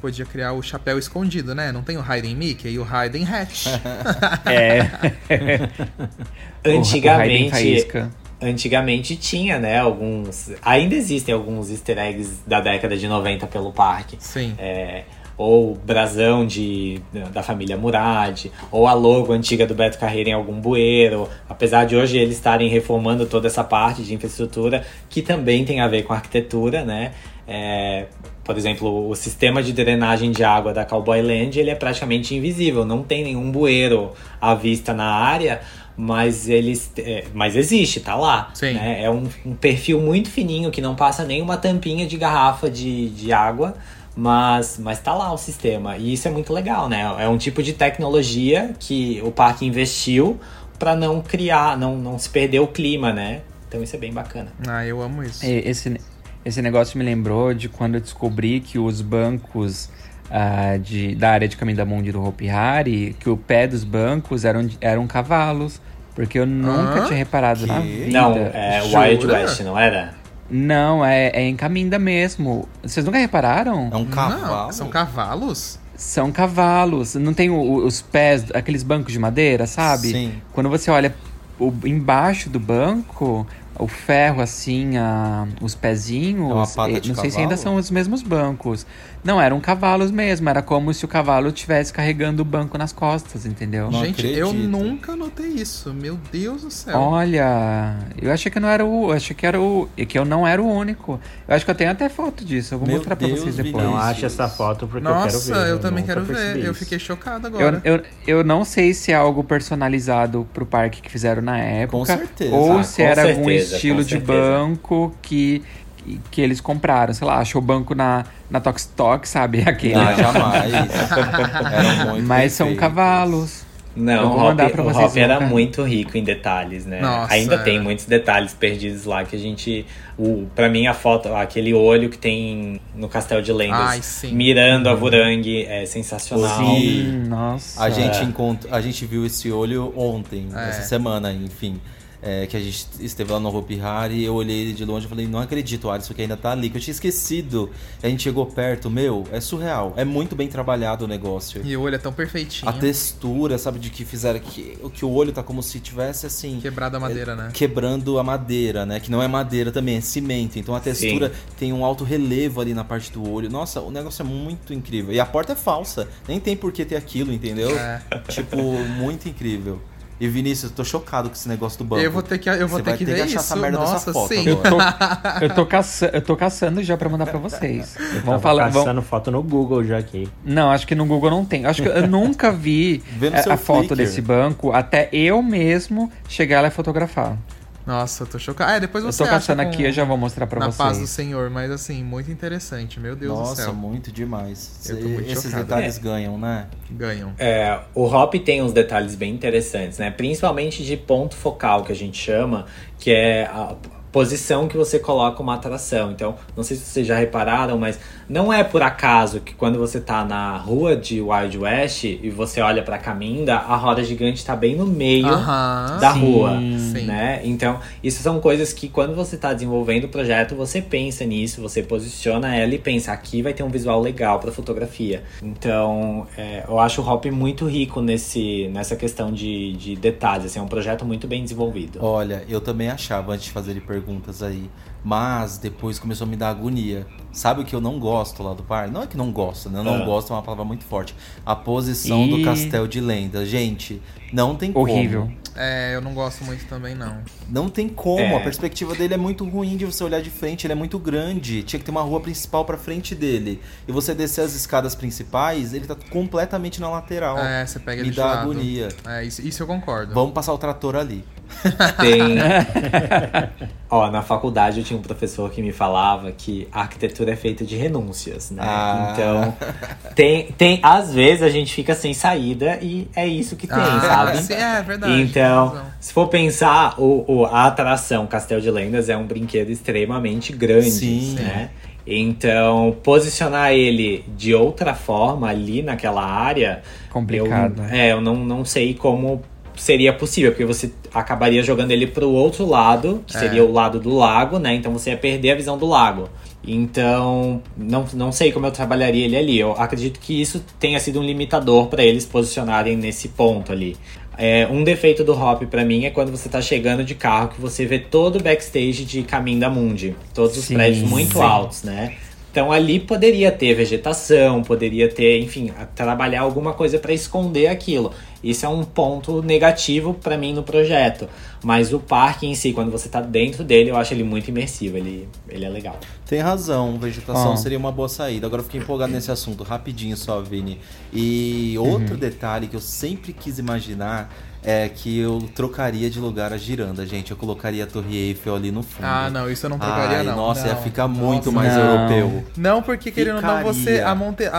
C: Podia criar o chapéu escondido, né? Não tem o Hiding Mickey e o Hiding Hatch.
D: É.
E: Antigamente, antigamente tinha, né, alguns... Ainda existem alguns easter eggs da década de 90 pelo parque.
C: Sim.
E: É, ou brasão de, da família Murad, ou a logo antiga do Beto Carreira em algum bueiro. Apesar de hoje eles estarem reformando toda essa parte de infraestrutura, que também tem a ver com arquitetura, né? É, por exemplo, o sistema de drenagem de água da Cowboy Land ele é praticamente invisível, não tem nenhum bueiro à vista na área, mas eles, é, mas existe, tá lá.
C: Sim.
E: né? É um, um perfil muito fininho que não passa nem uma tampinha de garrafa de, de água, mas, mas tá lá o sistema. E isso é muito legal, né? É um tipo de tecnologia que o parque investiu para não criar, não, não se perder o clima, né? Então isso é bem bacana.
C: Ah, eu amo isso.
D: E- Esse, esse negócio me lembrou de quando eu descobri que os bancos ah, de, da área de Caminho da Mundi do Hopi Hari, que o pé dos bancos eram, eram cavalos. Porque eu nunca
C: Hã?
D: tinha reparado na
B: Que?
D: vida.
E: Não, é
C: Jura?
E: Wild West, não era?
D: Não, é, é em Caminda mesmo. Vocês nunca repararam?
B: É um cavalo.
C: Não, são cavalos?
D: São cavalos. Não tem o- o- os pés, aqueles bancos de madeira, sabe?
B: Sim.
D: Quando você olha o- embaixo do banco, o ferro assim, a- os pezinhos.
B: É
D: não sei se ainda
B: cavalo?
D: são os mesmos bancos. Não, eram cavalos mesmo. Era como se o cavalo estivesse carregando o banco nas costas, entendeu?
B: Não
C: Gente, eu
B: acredito.
C: nunca notei isso. Meu Deus do céu.
D: Olha, eu achei que eu não era o. eu achei que era o. que eu não era o único. Eu acho que eu tenho até foto disso. Eu vou
B: Meu
D: mostrar pra vocês depois.
F: Não
B: Isso.
F: ache essa foto porque eu quero
C: Nossa,
F: ver.
C: eu, também quero ver.
F: percebi
C: Eu
F: isso.
C: fiquei chocado
D: Eu,
C: agora.
D: eu, eu não sei se é algo personalizado pro parque que fizeram na época.
B: Com certeza.
D: Ou
E: Ah,
D: se
E: com
D: era algum
E: certeza,
D: estilo
E: com
D: de
E: certeza.
D: banco que, que, eles compraram. Sei lá, achou o banco na, na Tox Tok, sabe? Aquele.
B: Não, jamais.
D: Mas são cavalos.
E: Não, o Hop, o Hop era muito rico em detalhes, né?
C: Nossa,
E: Ainda
C: é.
E: tem muitos detalhes perdidos lá que a gente. O, pra mim, a foto, aquele olho que tem no Castelo de Lendas,
C: Ai,
E: mirando a Vurangue, é sensacional.
B: Sim.
D: Nossa.
B: A gente,
E: É.
B: encontra, a gente viu esse olho ontem,
C: É.
B: essa semana, enfim. É, que a gente esteve lá no Hopi Hari, eu olhei ele de longe e falei, não acredito, Alisson, que ainda tá ali, que eu tinha esquecido. A gente chegou perto, meu, é surreal. É muito bem trabalhado o negócio.
C: E o olho é tão perfeitinho.
B: A textura, sabe, de que fizeram que, que o olho tá como se tivesse assim.
C: Quebrado a madeira, né?
B: Quebrando a madeira, né? Que não é madeira também, é cimento. Então a textura tem um alto relevo ali na parte do olho. Nossa, o negócio é muito incrível. E a porta é falsa. Nem tem por que ter aquilo, entendeu?
C: É.
B: Tipo, muito incrível. E Vinícius, eu tô chocado com esse negócio do banco.
C: Eu vou ter que, eu vou ter que
B: ter
C: ver
B: que achar
C: isso.
B: essa merda
C: Nossa,
B: dessa foto
C: sim.
D: Eu tô, eu, tô caça, eu tô caçando já pra mandar pra vocês.
F: Eu
D: Vamos falar.
F: caçando foto no Google já aqui.
D: Não, acho que no Google não tem. Acho que eu nunca vi a, a foto desse banco até eu mesmo chegar lá e fotografar.
C: Nossa, eu tô chocado. Ah, depois
D: Eu
C: você
D: tô
C: acha
D: caçando
C: com-
D: aqui, eu já vou mostrar pra
C: Na paz do
D: vocês.
C: Senhor, mas assim, muito interessante. Meu Deus do
B: Nossa,
C: céu.
B: muito demais.
C: Eu tô muito
B: Esses
C: chocado.
B: detalhes
E: É.
B: ganham, né?
C: Ganham.
E: É, o Hop tem uns detalhes bem interessantes, né? Principalmente de ponto focal, que a gente chama, que é a- posição que você coloca uma atração. Então, não sei se vocês já repararam, mas não é por acaso que quando você tá na rua de Wild West e você olha pra Caminda, a roda gigante tá bem no meio
C: Aham.
E: da
D: Sim.
E: rua,
C: Sim.
E: né? Então, isso são coisas que quando você tá desenvolvendo o projeto, você pensa nisso, você posiciona ela e pensa, aqui vai ter um visual legal pra fotografia. Então, é, eu acho o Hop muito rico nesse, nessa questão de, de detalhes, assim, é um projeto muito bem desenvolvido.
B: Olha, eu também achava antes de fazer perguntas aí. Mas depois começou a me dar agonia. Sabe o que eu não gosto lá do par? Não é que não gosto, né? Eu não
E: Ah.
B: gosto é uma palavra muito forte. A posição do
D: Ih.
B: castelo de lenda. Gente, não tem
D: Horrível.
B: como.
C: É, eu não gosto muito também, não.
B: Não tem como.
E: É.
B: A perspectiva dele é muito ruim de você olhar de frente. Ele é muito grande. Tinha que ter uma rua principal pra frente dele. E você descer as escadas principais, ele tá completamente na lateral.
C: É, você pega ele
B: Me dá agonia.
C: É, isso, isso eu concordo.
B: Vamos passar o trator ali.
E: Tem. Ó, na faculdade eu tinha um professor que me falava que a arquitetura é feita de renúncias, né?
B: Ah.
E: Então, tem, tem. Às vezes a gente fica sem saída e é isso que tem,
C: Ah,
E: sabe?
C: sim, é verdade.
E: Então, se for pensar, o, o- a atração Castelo de Lendas é um brinquedo extremamente grande,
B: Sim.
E: né? Então, posicionar ele de outra forma ali naquela área.
D: Complicado.
E: Eu, é, eu não, não sei como seria possível, porque você acabaria jogando ele pro outro lado, que
C: É.
E: seria o lado do lago, né? Então você ia perder a visão do lago. Então, não, não sei como eu trabalharia ele ali. Eu acredito que isso tenha sido um limitador para eles posicionarem nesse ponto ali. É, um defeito do Hop pra mim é quando você tá chegando de carro que você vê todo o backstage de Caminho da Mundi. Todos os
D: Sim,
E: prédios muito
D: sim.
E: altos, né? Então ali poderia ter vegetação, poderia ter, enfim, trabalhar alguma coisa para esconder aquilo. Isso é um ponto negativo para mim no projeto. Mas o parque em si, quando você tá dentro dele, eu acho ele muito imersivo. Ele, ele é legal.
B: Tem razão, vegetação
D: Ó.
B: seria uma boa saída. Agora eu fiquei empolgado nesse assunto, rapidinho só, Vini. E outro detalhe que eu sempre quis imaginar é que eu trocaria de lugar a giranda, gente. Eu colocaria a Torre Eiffel ali no fundo.
C: Ah, não, isso eu não trocaria,
B: Ai,
C: não.
B: Nossa, ia
C: Não.
B: ficar muito
C: Nossa.
B: mais
D: Não.
B: europeu.
C: Não, porque querendo ou não, você. A, monte, a,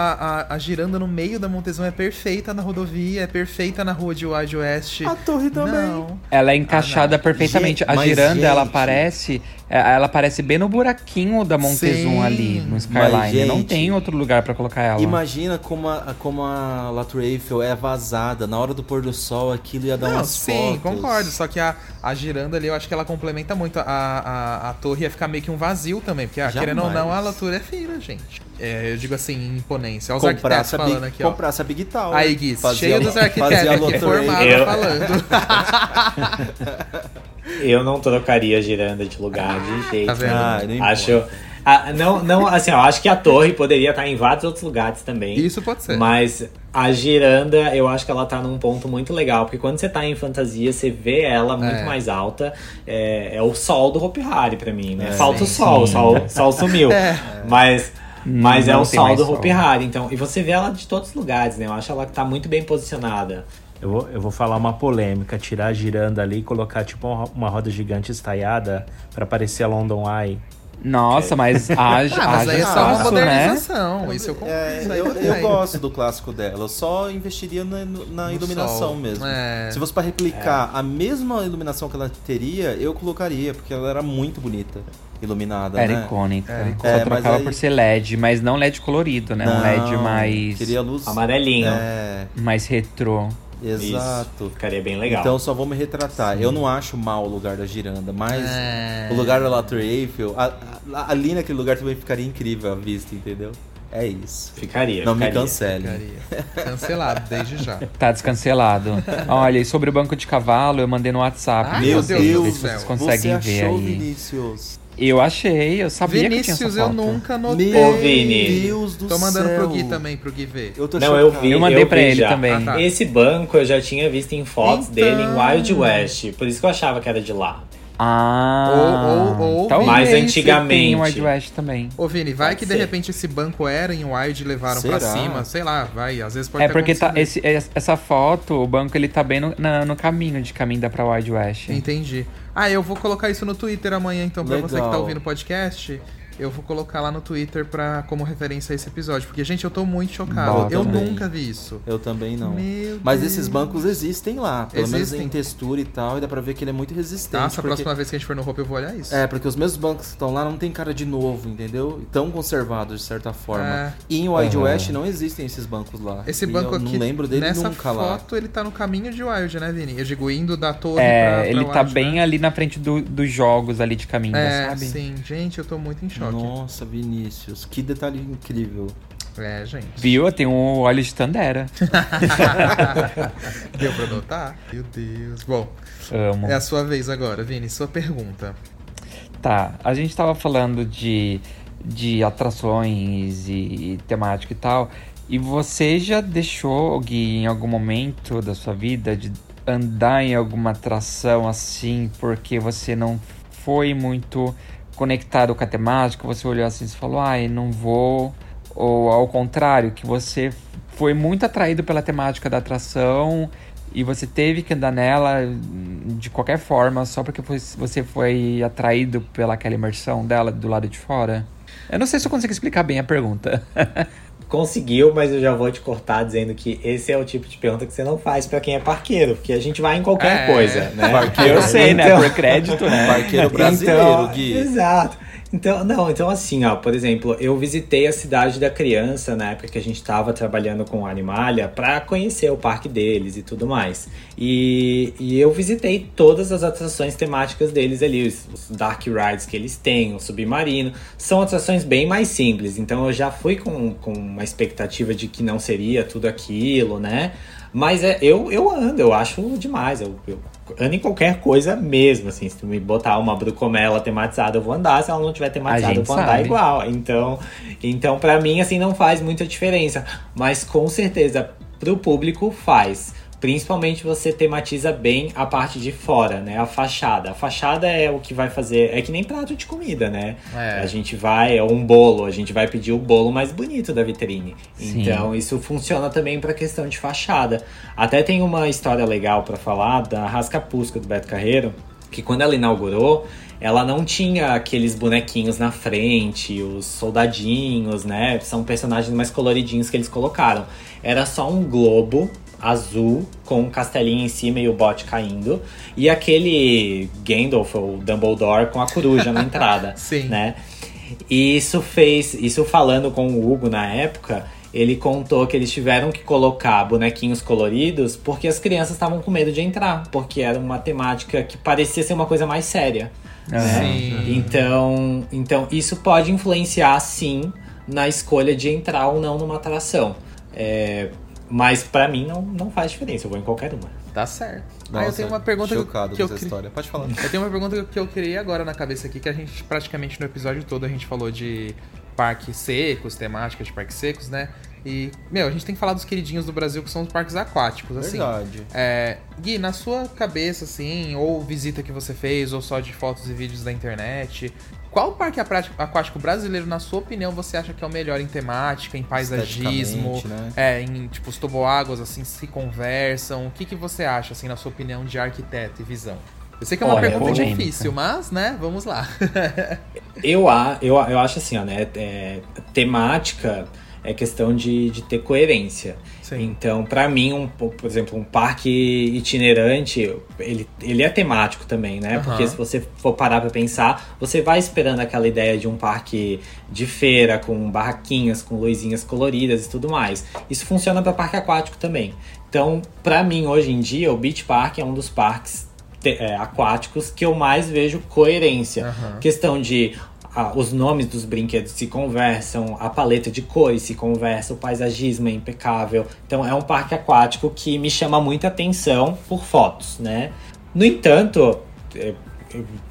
C: a, a giranda no meio da Montezuma é perfeita na rodovia, é perfeita na rua de Wild West.
B: A torre também.
C: Não.
D: Ela é encaixada
C: Não.
D: perfeitamente.
B: Gente,
D: a giranda, ela é, Ela aparece bem no buraquinho da Montezum
C: Sim.
D: ali, no Skyline. Não
B: gente,
D: tem outro lugar pra colocar ela.
B: Imagina como a, como a La Tour Eiffel é vazada. Na hora do pôr do sol, aquilo ia dar
C: Não,
B: umas
C: sim,
B: fotos.
C: concordo. Só que a, a giranda ali, eu acho que ela complementa muito. A, a, a torre ia ficar meio que um vazio também. Porque, ah, querendo ou não, a altura é fina, gente. É, eu digo assim, em imponência. Olha os
B: Comprasse
C: arquitetos falando
B: Big,
C: aqui, ó.
B: comprasse a Big Tower.
C: Aí, Gui,
B: Fazia
C: cheio
B: a-
C: dos arquitetos aqui
B: La Tour
C: formados
B: Eiffel.
E: Eu-
C: falando.
E: Eu não trocaria giranda de lugar de jeito
C: Tá
E: nenhum.
B: Ah,
E: Acho. Ah, não, não, assim, eu acho que a torre poderia estar em vários outros lugares também.
C: Isso pode ser.
E: Mas a giranda, eu acho que ela tá num ponto muito legal, porque quando você tá em fantasia, você vê ela muito
C: É.
E: mais alta. É, é o sol do Hopi Hari pra mim, né?
B: É,
E: Falta o
B: sim,
E: sol, o
D: sim.
E: sol, o sol sumiu.
C: É.
E: Mas, mas é
D: Não
E: o
D: tem
E: sol do
D: sol.
E: Hopi Hari, então. E você vê ela de todos os lugares, né? Eu acho ela que tá muito bem posicionada.
F: Eu vou, eu vou falar uma polêmica, tirar a giranda ali e colocar tipo uma, roda gigante estaiada pra parecer a London Eye.
D: Nossa, mas haja,
C: Ah, mas
D: haja
C: aí é só uma
D: né?
C: modernização. Isso eu concordo.
B: É, eu, eu gosto do clássico dela. Eu só investiria na, na iluminação
C: sol.
B: mesmo.
C: É.
B: Se fosse pra replicar a mesma iluminação que ela teria, eu colocaria, porque ela era muito bonita, iluminada,
D: Era
B: né?
D: icônica.
C: Era
D: Só
C: icônica.
B: É, mas
D: trocava
B: aí-
D: por ser LED, mas não LED colorido, né? um LED
B: Não,
D: mais,
B: Queria luz.
E: Amarelinho.
B: É,
D: mais retrô.
B: Exato.
E: Isso, ficaria bem legal.
B: Então só vou me retratar. Eu não acho mal o lugar da giranda, mas
C: É.
B: o lugar da La Tour Eiffel, a- a- ali naquele lugar também ficaria incrível a vista, entendeu? É isso.
E: ficaria.
B: Não me
E: ficaria.
B: cancele.
C: Ficaria. Cancelado desde já.
D: Tá descancelado. Olha, e sobre o banco de cavalo, eu mandei no WhatsApp.
C: Ai,
B: Meu
C: Deus
D: vocês,
B: Deus,
D: ver se vocês
C: céu.
D: conseguem
B: você
D: ver
B: achou,
D: aí.
B: Vinícius?
D: Eu achei, eu sabia que tinha
C: Vinícius,
D: essa
C: eu
D: foto.
C: nunca notei.
B: Meu
E: Vini.
B: Deus do
C: Tô mandando
B: céu.
C: pro Gui também, pro Gui ver.
B: Eu tô
E: Não, eu
B: chocado.
E: vi.
D: Eu mandei pra
E: vi
D: ele
E: já.
D: também.
C: Ah, tá.
E: Esse banco eu já tinha visto em fotos
C: Então.
E: dele em Wild West, por isso que eu achava que era de lá.
D: Ah,
C: Ou- ou- ou-
D: talvez
E: Mais
D: ele
E: antigamente.
D: tenha em Wild West também.
C: Ô, Vini, vai
E: Pode
C: que de
E: ser.
C: repente esse banco era em Wild e levaram pra
B: Será?
C: cima. Sei lá, vai. Às vezes pode
D: É porque tá, esse, essa foto, o banco ele tá bem no, na- no caminho de caminho da pra Wild West.
C: Entendi. Ah, eu vou colocar isso no Twitter amanhã, então, pra você que tá
B: Legal.
C: ouvindo o podcast. Eu vou colocar lá no Twitter pra, como referência a esse episódio. Porque, gente, eu tô muito chocado. Eu
B: também.
C: nunca vi isso.
B: Eu também não.
C: Meu
B: Mas
C: Deus.
B: esses bancos existem lá, pelo
C: Existem.
B: menos em textura e tal, e dá pra ver que ele é muito resistente.
C: Nossa, a
B: porque...
C: próxima vez que a gente for no Hope eu vou olhar isso.
B: É, porque os mesmos bancos que estão lá não tem cara de novo, entendeu? Tão conservados de certa forma.
C: É.
B: E em Wild
D: Aham.
B: West não existem esses bancos lá.
C: Esse
B: E
C: banco
B: eu
C: aqui,
B: não lembro dele
C: nessa
B: nunca lá.
C: foto, ele tá no caminho de Wild, né, Vini? Eu digo, indo da torre pra,
D: É,
C: pra
D: ele tá
C: Wild,
D: bem
C: né?
D: ali na frente do- dos jogos ali de caminho,
C: É,
D: sabe?
C: sim. Gente, eu tô muito em choque.
B: Nossa, Vinícius, que detalhe incrível.
C: É, gente.
D: Viu? Tem um óleo de Tandera.
C: Deu pra notar? Meu Deus. Bom,
D: Amo.
C: é a sua vez agora, Vini. Sua pergunta.
D: Tá, a gente tava falando de, de atrações e, e temática e tal. E você já deixou, Gui, em algum momento da sua vida, de andar em alguma atração assim, porque você não foi muito conectado com a temática? Você olhou assim e falou, ai, não vou. Ou ao contrário, que você foi muito atraído pela temática da atração e você teve que andar nela de qualquer forma só porque você foi atraído pelaquela imersão dela do lado de fora? Eu não sei se eu consigo explicar bem a pergunta.
E: Conseguiu, mas eu já vou te cortar dizendo que esse é o tipo de pergunta que você não faz pra quem é parqueiro, porque a gente vai em qualquer
C: É.
E: coisa, né?
B: Parqueiro,
D: eu sei, né?
E: Então-
D: Por crédito, né?
B: Parqueiro brasileiro,
E: então,
B: Gui.
E: Exato. Então, não, então assim, ó, por exemplo, eu visitei a cidade da criança na época que a gente tava trabalhando com a Animalia pra conhecer o parque deles e tudo mais. E, e eu visitei todas as atrações temáticas deles ali, os, os Dark Rides que eles têm, o Submarino. São atrações bem mais simples, então eu já fui com, com uma expectativa de que não seria tudo aquilo, né? Mas é, eu, eu ando, eu acho demais. Eu, eu ando em qualquer coisa mesmo, assim. Se tu me botar uma brucomela tematizada, eu vou andar. Se ela não tiver tematizada, eu vou andar
D: sabe.
E: igual. Então, então para mim, assim, não faz muita diferença. Mas com certeza, pro público faz. Principalmente você tematiza bem a parte de fora, né? A fachada. A fachada é o que vai fazer. É que nem prato de comida, né?
C: É.
E: A gente vai, é um bolo, a gente vai pedir o bolo mais bonito da vitrine.
D: Sim.
E: Então, isso funciona também para questão de fachada. Até tem uma história legal para falar da Rascapusca do Beto Carreiro, que quando ela inaugurou, ela não tinha aqueles bonequinhos na frente, os soldadinhos, né? São personagens mais coloridinhos que eles colocaram. Era só um globo azul com um castelinho em cima e o bote caindo e aquele Gandalf ou Dumbledore com a coruja na entrada,
C: Sim.
E: né? E isso fez, isso falando com o Hugo na época, ele contou que eles tiveram que colocar bonequinhos coloridos porque as crianças estavam com medo de entrar, porque era uma temática que parecia ser uma coisa mais séria. né?
C: Sim.
E: Então, então isso pode influenciar sim na escolha de entrar ou não numa atração. É, mas pra mim não, não faz diferença, eu vou em qualquer uma.
C: Tá certo.
B: Nossa,
C: ah, eu tenho uma pergunta que-
B: chocado
C: que eu
B: com essa
C: queria-
B: história. Pode falar.
C: Eu tenho uma pergunta que eu criei agora na cabeça aqui, que a gente praticamente no episódio todo a gente falou de parques secos, temáticas de parques secos, né? E, meu, a gente tem que falar dos queridinhos do Brasil, que são os parques aquáticos, assim.
B: Verdade.
C: É, Gui, na sua cabeça, assim, ou visita que você fez, ou só de fotos e vídeos da internet, qual parque aquático- brasileiro, na sua opinião, você acha que é o melhor em temática, em paisagismo,
B: né?
C: é, em, tipo, os toboáguas, assim, se conversam? O que, que você acha, assim, na sua opinião, de arquiteto e visão? Eu sei que é uma
E: Olha,
C: pergunta
D: polêmica.
C: difícil, mas, né, vamos lá.
E: Eu, a- eu, eu acho assim, ó, né? é, temática é questão de, de ter coerência.
C: Sim.
E: Então, pra mim, um, por exemplo, um parque itinerante, ele, ele é temático também, né?
C: Aham.
E: Porque se você for parar pra pensar, você vai esperando aquela ideia de um parque de feira, com barraquinhas, com luzinhas coloridas e tudo mais. Isso funciona pra parque aquático também. Então, pra mim, hoje em dia, o Beach Park é um dos parques é, aquáticos que eu mais vejo coerência.
C: Aham.
E: Questão de ah, os nomes dos brinquedos se conversam, a paleta de cores se conversa, o paisagismo é impecável. Então é um parque aquático que me chama muita atenção por fotos, né? No entanto, eh,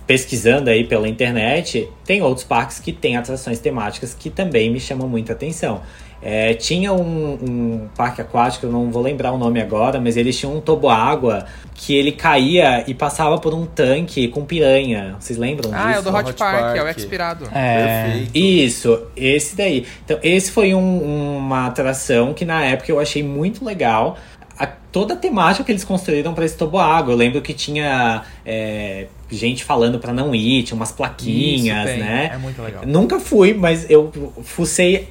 E: pesquisando aí pela internet, tem outros parques que têm atrações temáticas que também me chamam muita atenção. É, tinha um, um parque aquático, eu não vou lembrar o nome agora, mas eles tinham um toboágua que ele caía e passava por um tanque com piranha. Vocês lembram
C: Ah, é o
E: disso?
C: do Hot,
B: Hot
C: Park, é o
B: Park.
C: expirado.
D: É.
B: Perfeito.
E: Isso, esse daí. Então, esse foi um- uma atração que na época eu achei muito legal. a- toda a temática que eles construíram pra esse toboágua. Eu lembro que tinha é, gente falando pra não ir, tinha umas plaquinhas,
C: Isso,
E: né?
C: É muito legal.
E: Nunca fui, mas eu fucei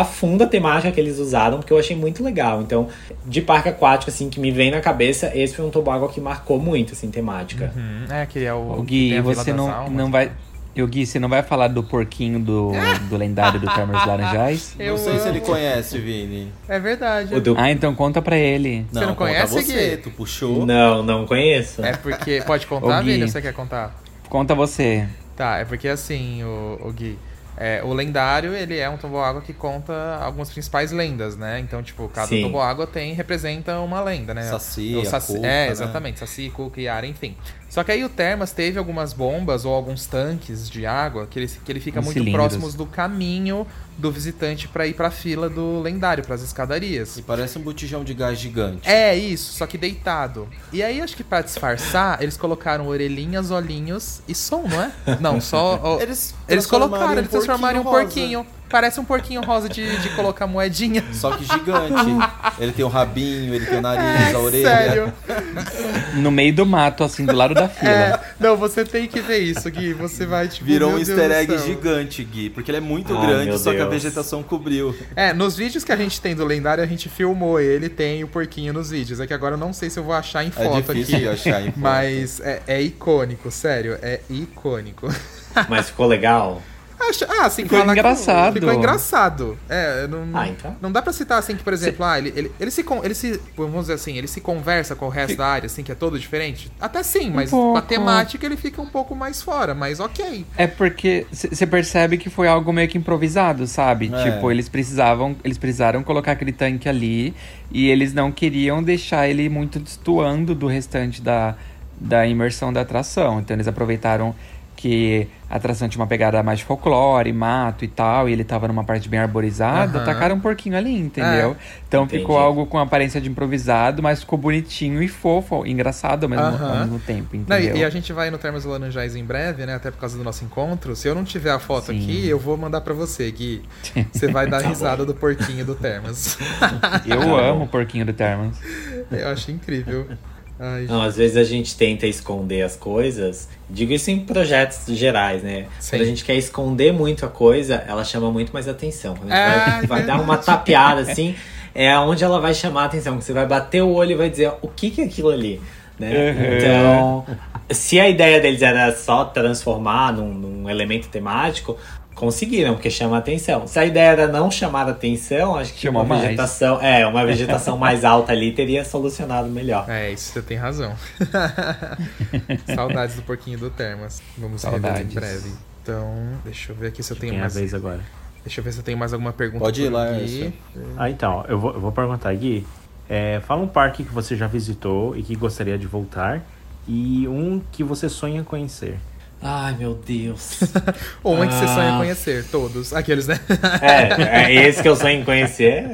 E: a fundo a temática que eles usaram, porque eu achei muito legal. Então, de parque aquático, assim, que me vem na cabeça, esse foi um toboágua que marcou muito, assim, temática.
C: Hum, é, que é o.
D: O Gui, você não,
C: Almas.
D: não vai. Eu, Gui, você não vai falar do porquinho do, do lendário do Termas Laranjais?
C: Eu
B: não sei se ele
C: amo.
B: conhece, Vini.
C: É verdade.
E: O do-
D: Ah, então conta pra ele.
C: Você não conhece,
B: você,
C: Gui?
B: tu puxou.
E: Não, não conheço.
C: É porque. Pode contar,
D: Ô, Gui.
C: Vini? Você quer contar?
D: Conta você.
C: Tá, é porque assim, o, o Gui. É, o lendário, ele é um toboágua que conta algumas principais lendas, né? Então, tipo, cada
E: Sim.
C: toboágua tem, representa uma lenda, né?
B: Saci,
C: O
B: a
C: Saci-
B: Cuca,
C: É,
B: né?
C: exatamente. Saci, Cuca, Yara, enfim. Só que aí o Termas teve algumas bombas ou alguns tanques de água que ele, que ele fica
D: Uns
C: muito
D: cilindros.
C: próximos do caminho do visitante pra ir pra fila do lendário, pras escadarias.
B: E parece um botijão de gás gigante.
C: É isso, só que deitado. E aí, acho que pra disfarçar, eles colocaram orelhinhas, olhinhos e som, não é? Não, só. ó,
B: Eles,
C: eles colocaram, eles transformaram em um
B: rosa.
C: porquinho. Parece um porquinho rosa de, de colocar moedinha.
B: Só que gigante. ele tem o rabinho, ele tem o nariz, a orelha.
C: É, Sério.
D: No meio do mato, assim, do lado da fila.
C: É, não, você tem que ver isso, Gui. Você vai, tipo.
B: Virou um
C: Deus
B: easter egg gigante, Gui. Porque ele é muito
E: Ai,
B: grande, só que a
E: Deus.
B: vegetação cobriu.
C: É, nos vídeos que a gente tem do lendário, a gente filmou ele, tem o porquinho nos vídeos. É que agora eu não sei se eu vou achar em
B: É
C: foto
B: difícil
C: aqui.
B: de achar em foto.
C: Mas é, é icônico, sério, é icônico.
E: Mas ficou legal?
C: Acho- Ah, assim,
D: Ficou engraçado.
C: Ficou engraçado. É, não,
E: Ah, então.
C: não dá pra citar assim que, por exemplo, ah, ele, ele, ele, se, ele se. Vamos dizer assim, ele se conversa com o resto da área, assim, que é todo diferente. Até sim, mas
D: pouco.
C: a temática ele fica um pouco mais fora, mas ok.
D: É porque você percebe que foi algo meio que improvisado, sabe?
B: É.
D: Tipo, eles precisavam, eles precisaram colocar aquele tanque ali e eles não queriam deixar ele muito destoando do restante da, da imersão da atração. Então eles aproveitaram que a atração tinha uma pegada mais de folclore, mato e tal, e ele tava numa parte bem arborizada,
C: Aham.
D: tacaram um porquinho ali, entendeu? Então
E: Entendi.
D: ficou algo com aparência de improvisado, mas ficou bonitinho e fofo, engraçado ao mesmo, ao
C: Aham.
D: mesmo tempo,
C: Não,
D: entendeu?
C: e, e a gente vai no Termas Laranjais em breve, né? Até por causa do nosso encontro. Se eu não tiver a foto
D: Sim.
C: aqui, eu vou mandar pra você, Gui. Você vai dar
E: Tá
C: risada do porquinho do Termas.
D: Eu amo o porquinho do Termas.
C: eu acho incrível. Ai,
E: Não, às vezes a gente tenta esconder as coisas. Digo isso em projetos gerais, né?
C: Sim.
E: Quando a gente quer esconder muito a coisa, ela chama muito mais atenção. Quando a gente
C: É,
E: vai, vai dar uma tapeada assim, é onde ela vai chamar a atenção. que Você vai bater o olho e vai dizer o que, que é aquilo ali. Né?
D: Uhum.
E: Então, se a ideia deles era só transformar num, num elemento temático, conseguiram, porque chama a atenção. Se a ideia era não chamar atenção, acho que
D: Chamou
E: uma
D: mais.
E: vegetação, é, uma vegetação mais alta ali teria solucionado melhor.
C: É, isso você tem razão. Saudades do porquinho do Termas. Vamos rever em
D: Saudades.
C: breve. Então, deixa eu ver aqui se eu tenho
F: Quem é a
C: mais.
F: vez agora?
C: Deixa eu ver se eu tenho mais alguma pergunta.
B: Pode ir
C: por
B: lá,
C: aqui.
F: Ah, então, eu vou, eu vou perguntar, Gui. É, fala um parque que você já visitou e que gostaria de voltar. E um que você sonha conhecer.
E: Ai, meu Deus.
C: Ou um que você
E: Ah.
C: sonha conhecer, todos. Aqueles, né?
E: É, é esse que eu sonho em conhecer.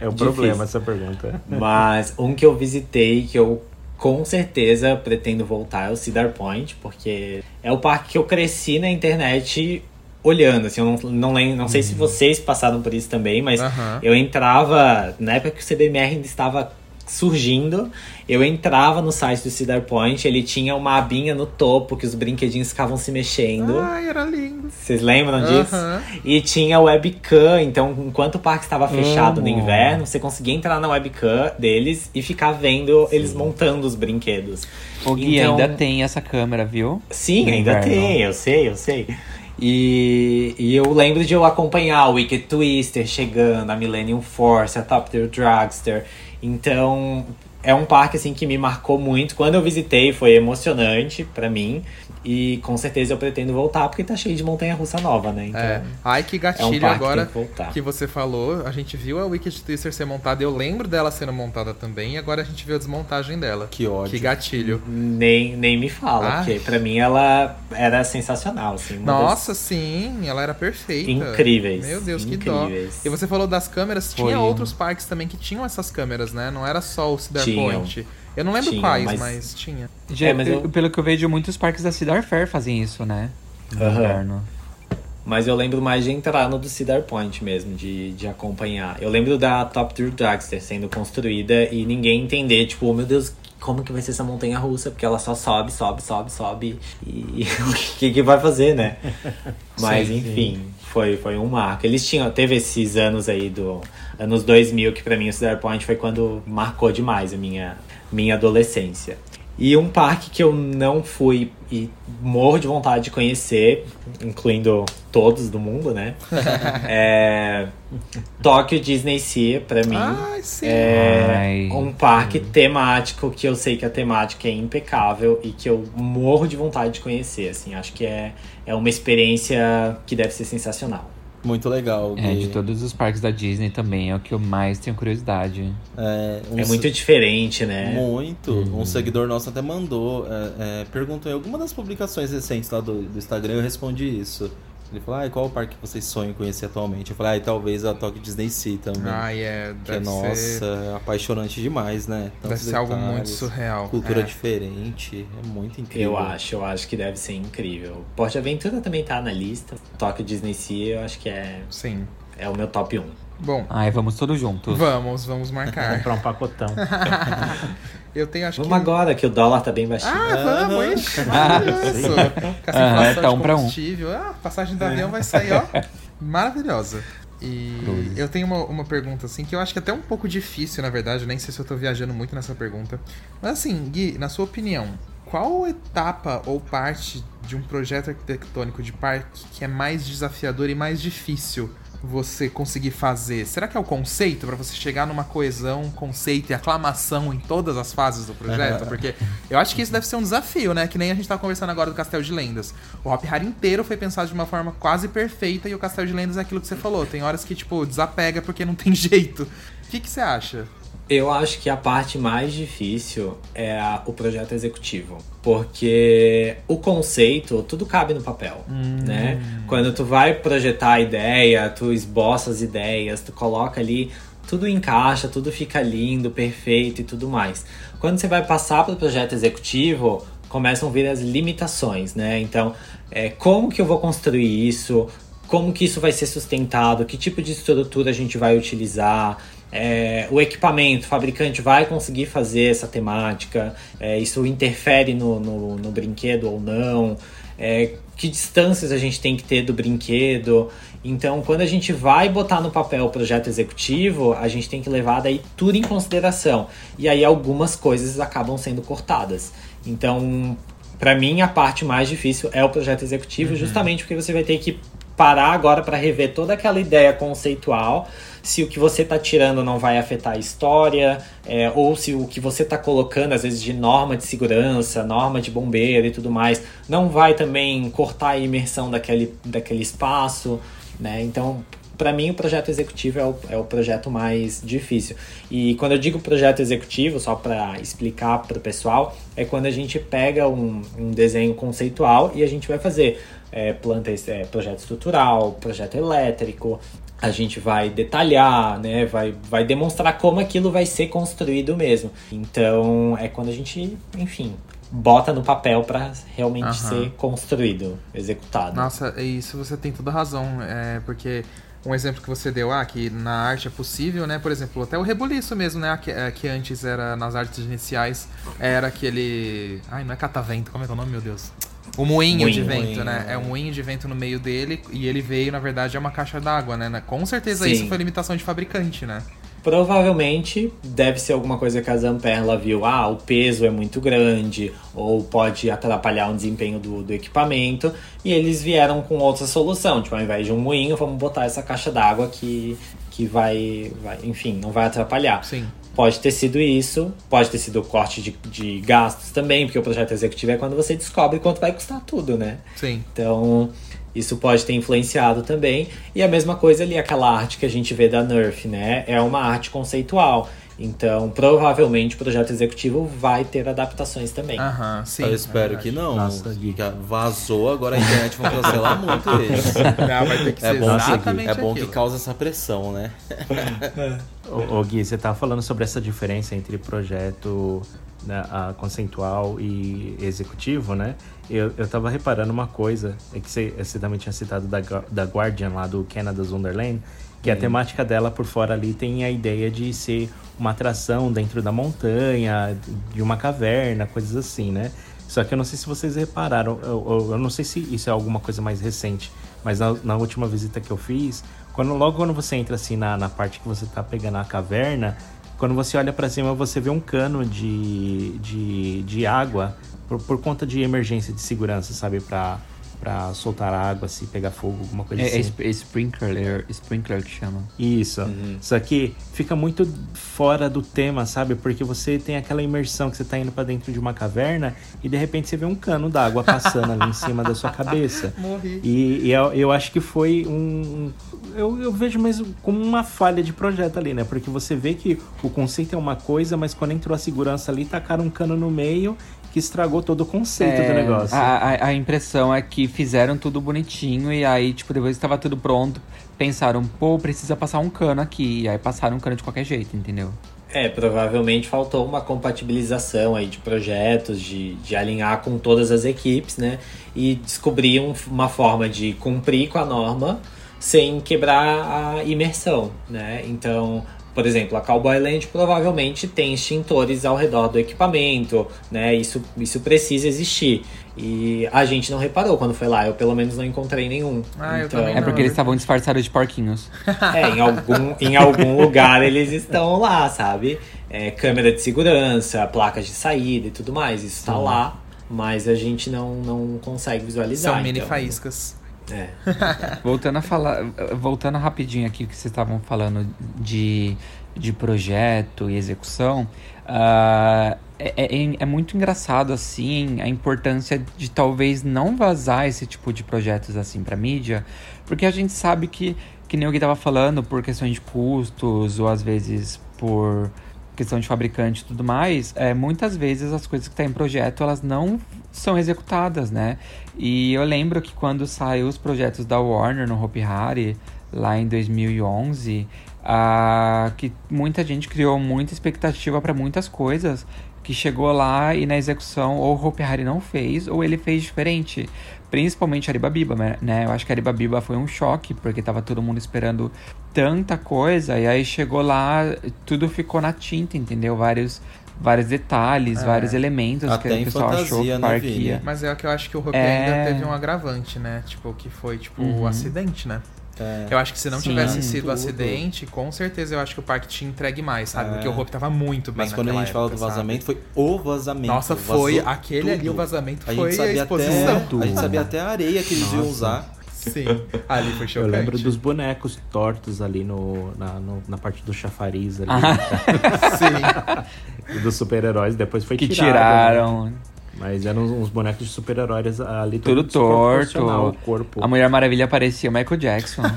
F: É o
E: Difícil.
F: problema essa pergunta.
E: Mas um que eu visitei, que eu com certeza pretendo voltar, é o Cedar Point, porque é o parque que eu cresci na internet olhando. Assim, eu não, não, lembro, não sei se vocês passaram por isso também, mas
C: Aham.
E: eu entrava, na época que o CDMR ainda estava surgindo, eu entrava no site do Cedar Point, ele tinha uma abinha no topo que os brinquedinhos ficavam se mexendo.
C: Ai, era lindo.
E: Vocês lembram disso? E tinha webcam, então enquanto o parque estava fechado no
D: Amo.
E: inverno, você conseguia entrar na webcam deles e ficar vendo eles montando os brinquedos.
D: O Gui
E: Então-
D: ainda tem essa câmera, viu?
E: Sim,
D: No
E: ainda
D: inverno.
E: tem, eu sei, eu sei. E, e eu lembro de eu acompanhar o Wicked Twister chegando, a Millennium Force, a Top Tier Dragster. Então, é um parque assim que me marcou muito. Quando eu visitei foi emocionante pra mim. E com certeza eu pretendo voltar porque tá cheio de montanha russa nova, né? Então,
C: É. Ai, que
E: é um
C: gatilho
E: parque que
C: agora
E: que
C: que você falou. A gente viu a Wicked Twister ser montada. Eu lembro dela sendo montada também. E agora a gente viu a desmontagem dela.
B: Que ódio.
C: Que gatilho.
E: Nem, nem me fala,
C: Ah.
E: porque pra mim ela era sensacional, assim. uma das-
C: Nossa, sim, ela era perfeita.
E: Incríveis,
C: Meu Deus, que
E: incríveis.
C: dó. E você falou das câmeras,
D: Foi
C: tinha
D: um.
C: outros parques também que tinham essas câmeras, né? Não era só o Cedar. Point. Eu não lembro
E: Tinham,
C: quais, mas...
E: mas-
C: tinha.
D: Já,
E: É, mas eu-
D: Pelo que eu vejo, muitos parques da Cedar Fair fazem isso, né? No
E: Aham.
D: inverno.
E: Mas eu lembro mais de entrar no do Cedar Point mesmo, de, de acompanhar. Eu lembro da Top Tour Dragster sendo construída e ninguém entender, tipo, oh, meu Deus, como que vai ser essa montanha russa? Porque ela só sobe, sobe, sobe, sobe. E o que, que vai fazer, né? Mas sim, enfim, sim. Foi, foi um marco. Eles tinham, teve esses anos aí do anos 2000 que para mim o Cedar Point foi quando marcou demais a minha, minha adolescência. E um parque que eu não fui e morro de vontade de conhecer, incluindo todos do mundo, né? é Tokyo Disney Sea, pra mim.
C: Ai, sim.
E: É Ai. um parque temático que eu sei que a temática é impecável e que eu morro de vontade de conhecer, assim. Acho que é, é uma experiência que deve ser sensacional.
B: Muito legal.
D: É, de todos os parques da Disney também, é o que eu mais tenho curiosidade.
E: É, um é muito diferente, né?
B: Muito. Uhum. Um seguidor nosso até mandou, é, é, perguntou em alguma das publicações recentes lá do, do Instagram, eu respondi isso. Ele falou, ah, qual o parque que vocês sonham conhecer atualmente? Eu falei, ah, talvez a Tokyo Disney Sea também.
C: Ah, é.
B: Que é, nossa, ser... apaixonante demais, né?
C: Tantos deve ser algo muito surreal.
B: Cultura é. diferente, é muito incrível.
E: Eu acho, eu acho que deve ser incrível. Porte Aventura também tá na lista. Tokyo Disney Sea, eu acho que é...
C: Sim.
E: É o meu top 1.
C: Bom.
D: Ai, vamos todos juntos.
C: Vamos, vamos marcar.
F: Comprar um pacotão.
C: Eu tenho, acho
E: vamos que... agora, que o dólar tá bem baixinho.
C: Ah, vamos, ixi, maravilhoso.
D: Ah, tá um pra um.
C: Ah, passagem do avião vai sair, ó, maravilhosa. E eu tenho uma, uma pergunta, assim, que eu acho que é até um pouco difícil, na verdade. Eu nem sei se eu tô viajando muito nessa pergunta. Mas, assim, Gui, na sua opinião, qual etapa ou parte de um projeto arquitetônico de parque que é mais desafiador e mais difícil você conseguir fazer? Será que é o conceito para você chegar numa coesão, conceito e aclamação em todas as fases do projeto? Porque eu acho que isso deve ser um desafio, né? Que nem a gente tá conversando agora do Castelo de Lendas. O Hop Hari inteiro foi pensado de uma forma quase perfeita e o Castelo de Lendas é aquilo que você falou. Tem horas que, tipo, desapega porque não tem jeito. O que, que você acha?
E: Eu acho que a parte mais difícil é a, o projeto executivo. Porque o conceito, tudo cabe no papel, hum. né? Quando tu vai projetar a ideia, tu esboça as ideias, tu coloca ali, tudo encaixa, tudo fica lindo, perfeito e tudo mais. Quando você vai passar para o projeto executivo, começam a vir as limitações, né? Então, é, como que eu vou construir isso? Como que isso vai ser sustentado? Que tipo de estrutura a gente vai utilizar? É, o equipamento, o fabricante vai conseguir fazer essa temática, é, isso interfere no, no, no, brinquedo ou não, é, que distâncias a gente tem que ter do brinquedo. Então, quando a gente vai botar no papel o projeto executivo, a gente tem que levar daí tudo em consideração. E aí algumas coisas acabam sendo cortadas. Então, para mim, a parte mais difícil é o projeto executivo, uhum. justamente porque você vai ter que parar agora para rever toda aquela ideia conceitual se o que você está tirando não vai afetar a história, é, ou se o que você está colocando, às vezes, de norma de segurança, norma de bombeiro e tudo mais, não vai também cortar a imersão daquele, daquele espaço, né? Então, para mim, o projeto executivo é o, é o projeto mais difícil. E quando eu digo projeto executivo, só para explicar para o pessoal, é quando a gente pega um, um desenho conceitual e a gente vai fazer é, planta, é, projeto estrutural, projeto elétrico, a gente vai detalhar, né? Vai, vai demonstrar como aquilo vai ser construído mesmo. Então é quando a gente, enfim, bota no papel para realmente uhum. ser construído, executado.
C: Nossa, isso você tem toda razão, é porque um exemplo que você deu, ah, que na arte é possível, né? Por exemplo, até o rebuliço mesmo, né? Que, que antes era nas artes iniciais era aquele, ai, não é catavento, como é que é o nome, meu Deus? O moinho, moinho de vento, moinho, né? É um moinho de vento no meio dele e ele veio, na verdade, é uma caixa d'água, né? Com certeza Sim. isso foi limitação de fabricante, né?
E: Provavelmente deve ser alguma coisa que a Zamper ela viu, ah, o peso é muito grande, ou pode atrapalhar o desempenho do, do equipamento, e eles vieram com outra solução, tipo, ao invés de um moinho, vamos botar essa caixa d'água que, que vai, vai, enfim, não vai atrapalhar.
C: Sim.
E: Pode ter sido isso, pode ter sido o corte de, de gastos também, porque o projeto executivo é quando você descobre quanto vai custar tudo, né?
C: Sim.
E: Então, isso pode ter influenciado também. E a mesma coisa ali, aquela arte que a gente vê da Nerf, né? É uma arte conceitual. Então, provavelmente o projeto executivo vai ter adaptações também.
C: Aham, sim.
B: Eu espero é que não. Nossa, vazou, agora a internet vai cancelar muito isso.
C: Não, vai ter que é ser bom, exatamente
B: É bom
C: aquilo.
B: que causa essa pressão, né?
F: ô, ô, Gui, você tava falando sobre essa diferença entre projeto né, a conceitual e executivo, né? Eu, eu tava reparando uma coisa, é que você, você também tinha citado da, da Guardian lá do Canada's Wonderland, que a temática dela por fora ali tem a ideia de ser uma atração dentro da montanha, de uma caverna, coisas assim, né? Só que eu não sei se vocês repararam, eu, eu, eu não sei se isso é alguma coisa mais recente, mas na, na, última visita que eu fiz, quando, logo quando você entra assim na, na parte que você tá pegando a caverna, quando você olha para cima você vê um cano de, de, de água por, por conta de emergência de segurança, sabe? Pra, pra soltar água, se pegar fogo, alguma coisa
D: É,
F: assim.
D: é, é sprinkler, sprinkler que chama.
F: Isso. Só que fica muito fora do tema, sabe? Porque você tem aquela imersão que você tá indo pra dentro de uma caverna e de repente você vê um cano d'água passando ali em cima da sua cabeça.
C: Morri.
F: E, e eu, eu acho que foi um. Eu, eu vejo mesmo como uma falha de projeto ali, né? Porque você vê que o conceito é uma coisa, mas quando entrou a segurança ali, tacaram um cano no meio que estragou todo o conceito do
D: É,
F: negócio.
D: A, a, impressão é que fizeram tudo bonitinho e aí, tipo, depois que estava tudo pronto, pensaram, pô, precisa passar um cano aqui. E aí passaram um cano de qualquer jeito, entendeu?
E: É, provavelmente faltou uma compatibilização aí de projetos, de, de alinhar com todas as equipes, né? E descobrir um- uma forma de cumprir com a norma sem quebrar a imersão, né? Então, por exemplo, a Cowboy Land provavelmente tem extintores ao redor do equipamento, né? Isso, isso precisa existir. E a gente não reparou quando foi lá, eu pelo menos não encontrei nenhum.
C: Ah, eu
E: então,
D: É porque eles estavam disfarçados de porquinhos.
E: é, em algum, em algum lugar eles estão lá, sabe? É, câmera de segurança, placas de saída e tudo mais. Isso tá lá, mas a gente não, não consegue visualizar.
C: São mini
E: então,
C: faíscas.
E: É.
D: Voltando a falar, voltando rapidinho aqui que vocês estavam falando de, de projeto e execução, ah, é, é- é muito engraçado assim a importância de talvez não vazar esse tipo de projetos assim para mídia, porque a gente sabe que que nem o que tava falando por questões de custos ou às vezes por questão de fabricante e tudo mais, é, muitas vezes as coisas que estão em projeto elas não são executadas, né? E eu lembro que quando saiu os projetos da Warner no Hopi Hari, lá em 2011, ah, que muita gente criou muita expectativa para muitas coisas, que chegou lá e na execução ou o Hopi Hari não fez ou ele fez diferente. Principalmente Aribabiba, né? Eu acho que Aribabiba foi um choque, porque tava todo mundo esperando tanta coisa, e aí chegou lá, tudo ficou na tinta, entendeu? Vários, vários detalhes,
C: É.
D: vários elementos
B: Até
D: que o pessoal achou que
B: fantasia,
D: o
B: né,
D: parque
B: Vini?
D: ia.
C: Mas é o que eu acho que o Hopi
D: É.
C: ainda teve um agravante, né? Tipo, que foi, tipo, o
D: Uhum.
C: acidente, né?
B: É.
C: Eu acho que se não
D: Sim,
C: tivesse sido o acidente, com certeza eu acho que o parque tinha entregue mais, sabe?
B: É.
C: Porque o Hope tava muito bem
B: Mas quando a gente
C: naquela
B: fala do
C: época,
B: vazamento,
C: sabe?
B: foi o vazamento.
C: Nossa, foi aquele ali,
B: tudo.
C: o vazamento
B: A
C: foi a exposição.
B: até, a gente sabia até a areia que eles iam usar.
C: Sim, ali foi
F: Eu
C: chocante.
F: lembro dos bonecos tortos ali no, na, no- na parte do chafariz ali.
C: Sim.
F: dos super-heróis. Depois foi
D: Que
F: tirado, né?
D: tiraram
F: Mas eram uns, bonecos de super-heróis ali
D: tudo torto.
F: O corpo.
D: A Mulher Maravilha parecia o Michael Jackson.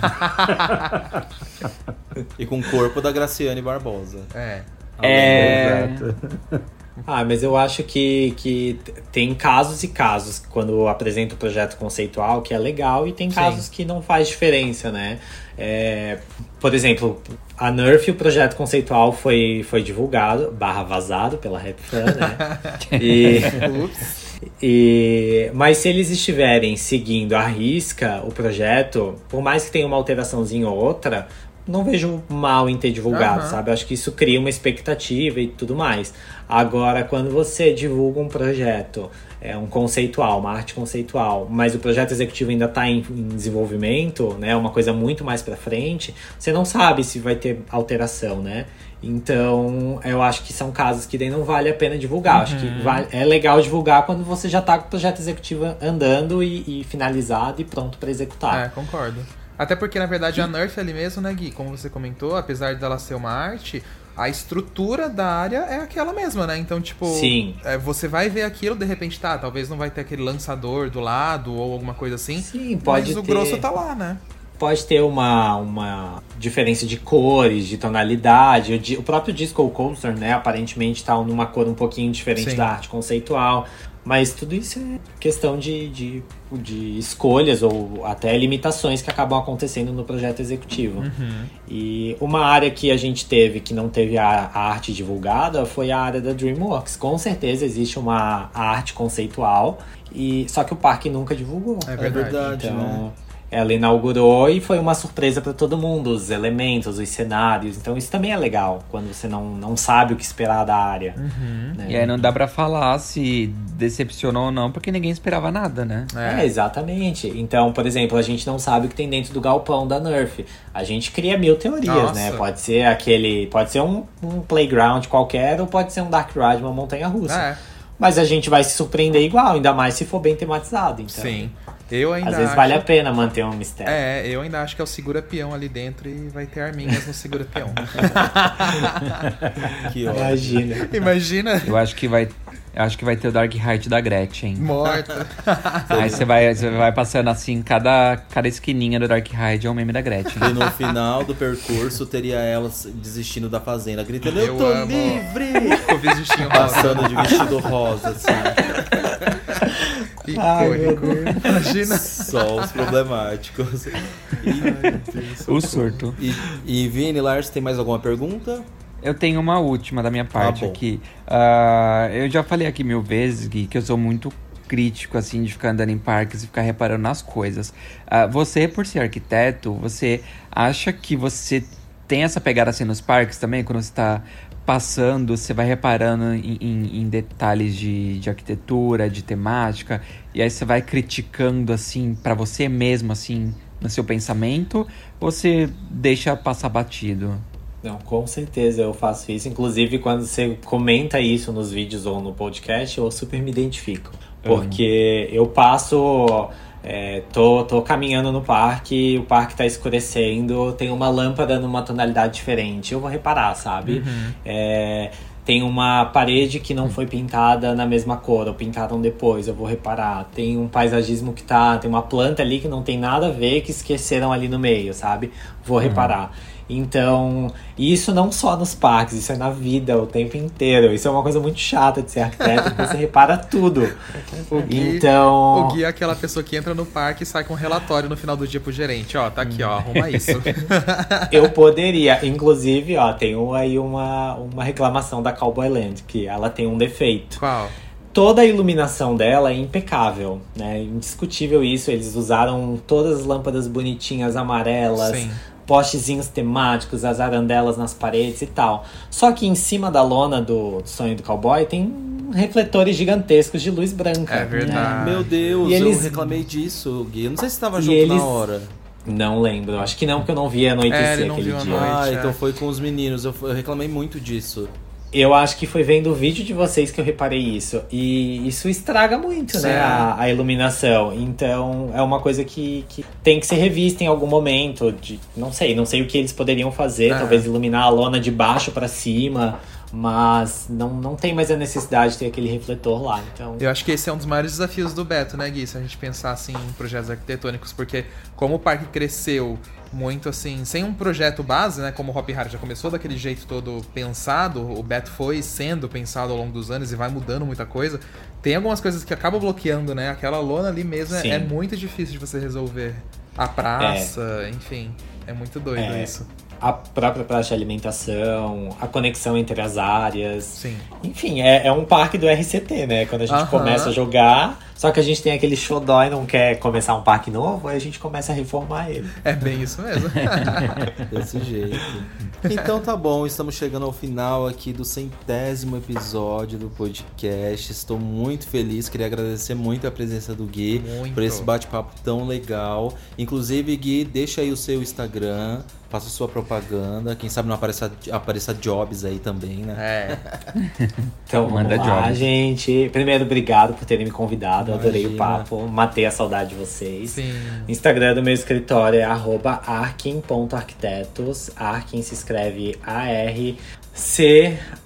B: E com o corpo da Graciane Barbosa.
C: É.
D: é.
F: Exato.
E: Ah, mas eu acho que, que tem casos e casos quando apresenta o projeto conceitual que é legal e tem casos que não faz diferença, né? É, por exemplo, a Nerf, o projeto conceitual foi, foi divulgado, barra vazado pela RapFan, né? E, e, mas se eles estiverem seguindo à risca o projeto, por mais que tenha uma alteraçãozinha ou outra, não vejo mal em ter divulgado,
C: Aham.
E: sabe? Acho que isso cria uma expectativa e tudo mais. Agora, quando você divulga um projeto, é um conceitual, uma arte conceitual, mas o projeto executivo ainda está em, em desenvolvimento, né? Uma coisa muito mais para frente, você não sabe se vai ter alteração, né? Então, eu acho que são casos que daí não vale a pena divulgar. Acho
C: Uhum.
E: que vale- é legal divulgar quando você já tá com o projeto executivo andando e, e finalizado e pronto para executar.
C: É, concordo. Até porque, na verdade, a Nerf ali mesmo, né, Gui? Como você comentou, apesar dela ser uma arte, a estrutura da área é aquela mesma, né? Então, tipo,
E: Sim.
C: é, você vai ver aquilo, de repente, tá, talvez não vai ter aquele lançador do lado ou alguma coisa assim.
E: Sim, pode
C: mas o
E: ter.
C: grosso tá lá, né?
E: Pode ter uma, uma diferença de cores, de tonalidade. O, di- o próprio Disco Coaster, né, aparentemente tá numa cor um pouquinho diferente
C: Sim.
E: da arte conceitual. Mas tudo isso é questão de, de, de escolhas ou até limitações que acabam acontecendo no projeto executivo.
C: Uhum.
E: E uma área que a gente teve que não teve a, a arte divulgada foi a área da DreamWorks. Com certeza existe uma arte conceitual, e só que o parque nunca divulgou.
C: É verdade.
E: Então,
B: né?
E: Ela inaugurou e foi uma surpresa para todo mundo, os elementos, os cenários. Então isso também é legal, quando você não, não sabe o que esperar da área.
C: Uhum.
E: né?
D: E aí não dá pra falar se decepcionou ou não, porque ninguém esperava nada, né?
E: É, exatamente. Então, por exemplo, a gente não sabe o que tem dentro do galpão da Nerf. A gente cria mil teorias,
C: Nossa.
E: né? Pode ser aquele. Pode ser um, um playground qualquer, ou pode ser um Dark Ride, uma montanha russa.
C: É,
E: Mas a gente vai se surpreender igual, ainda mais se for bem tematizado. Então,
C: sim. Eu ainda
E: Às vezes
C: acho...
E: vale a pena manter um mistério.
C: É, eu ainda acho que é o segura-peão ali dentro e vai ter arminhas no segura-peão.
B: Que ótimo.
E: Imagina.
C: Imagina,
D: Eu acho que vai. eu Acho que vai ter o Dark Height da Gretchen.
C: morta.
D: Aí você vai, você vai passando assim, cada, cada esquininha do Dark Height é um meme da Gretchen.
B: E no final do percurso teria ela desistindo da fazenda, gritando: Eu,
C: Eu
B: tô
C: amo.
B: livre!
C: Com o rosa.
B: Passando de vestido rosa, assim.
C: Icônico. Imagina.
B: Só os problemáticos.
D: O surto.
B: E, e Vini, Lars, tem mais alguma pergunta?
D: Eu tenho uma última da minha parte
B: bom.
D: aqui. Ah, eu já falei aqui mil vezes, Gui, que eu sou muito crítico, assim, de ficar andando em parques e ficar reparando nas coisas. Ah, você, por ser arquiteto, você acha que você tem essa pegada assim nos parques também? Quando você tá passando, você vai reparando em, em- em detalhes de, de arquitetura, de temática, e aí você vai criticando, assim, pra você mesmo, assim, no seu pensamento, ou você deixa passar batido?
E: Não, com certeza eu faço isso. Inclusive, quando você comenta isso nos vídeos ou no podcast, eu super me identifico. Porque eu passo. É, tô, tô caminhando no parque, o parque tá escurecendo, tem uma lâmpada numa tonalidade diferente. Eu vou reparar, sabe? É, tem uma parede que não foi pintada na mesma cor, ou pintaram depois, eu vou reparar. Tem um paisagismo que tá. Tem uma planta ali que não tem nada a ver, que esqueceram ali no meio, sabe? Vou reparar. Então, isso não só nos parques, isso é na vida o tempo inteiro. Isso é uma coisa muito chata de ser arquiteto, você repara tudo.
C: O Gui,
E: Então.
C: o Gui é aquela pessoa que entra no parque e sai com um relatório no final do dia pro gerente. Ó, tá aqui, ó, arruma isso.
E: Eu poderia, inclusive, ó, tenho aí uma, uma reclamação da Cowboy Land, que ela tem um defeito.
C: Qual?
E: Toda a iluminação dela é impecável, né? Indiscutível isso. Eles usaram todas as lâmpadas bonitinhas, amarelas,
C: Sim.
E: Postezinhos temáticos, as arandelas nas paredes e tal. Só que em cima da lona do, sonho do cowboy tem refletores gigantescos de luz branca.
C: É verdade.
B: Meu Deus,
E: E eles-
B: eu reclamei disso, Gui. Eu não sei se tava
E: E
B: junto
E: eles-
B: na hora.
E: Não lembro, acho que não, porque eu não vi anoitecer
C: É, ele não
E: aquele
C: viu a
E: dia.
C: noite.
B: Ah,
C: é.
B: então foi com os meninos. Eu, eu reclamei muito disso.
E: Eu acho que foi vendo o vídeo de vocês que eu reparei isso. E isso estraga muito, né? A, a iluminação. Então é uma coisa que, que tem que ser revista em algum momento. De, não sei, não sei o que eles poderiam fazer.
C: É.
E: Talvez iluminar a lona de baixo pra cima. Mas não, não tem mais a necessidade de ter aquele refletor lá. Então.
C: Eu acho que esse é um dos maiores desafios do Beto, né, Gui? Se a gente pensar assim em projetos arquitetônicos, porque como o parque cresceu muito assim, sem um projeto base, né? Como o Hop Hard já começou daquele jeito todo pensado, o Beto foi sendo pensado ao longo dos anos e vai mudando muita coisa. Tem algumas coisas que acabam bloqueando, né? Aquela lona ali mesmo é,
E: Sim.
C: é muito difícil de você resolver. A praça, enfim. É muito doido
E: É.
C: isso.
E: A própria praça de alimentação, a conexão entre as áreas.
C: Sim.
E: Enfim, é, é um parque do RCT, né? Quando a gente
C: Aham.
E: começa a jogar, só que a gente tem aquele xodó e não quer começar um parque novo, aí a gente começa a reformar ele.
C: É bem isso mesmo.
B: Desse jeito. Então tá bom, estamos chegando ao final aqui do centésimo episódio do podcast. Estou muito feliz, queria agradecer muito a presença do Gui
C: Muito.
B: por esse bate-papo tão legal. Inclusive, Gui, deixa aí o seu Instagram, faça sua propaganda. Quem sabe não apareça, apareça jobs aí também, né?
C: É.
E: Então,
D: Manda
E: lá,
D: jobs.
E: gente. Primeiro, obrigado por terem me convidado. Eu adorei o
B: Imagina.
E: papo. Matei a saudade de vocês.
C: Sim.
E: Instagram do meu escritório é arroba arkin.arquitetos. Arkin se escreve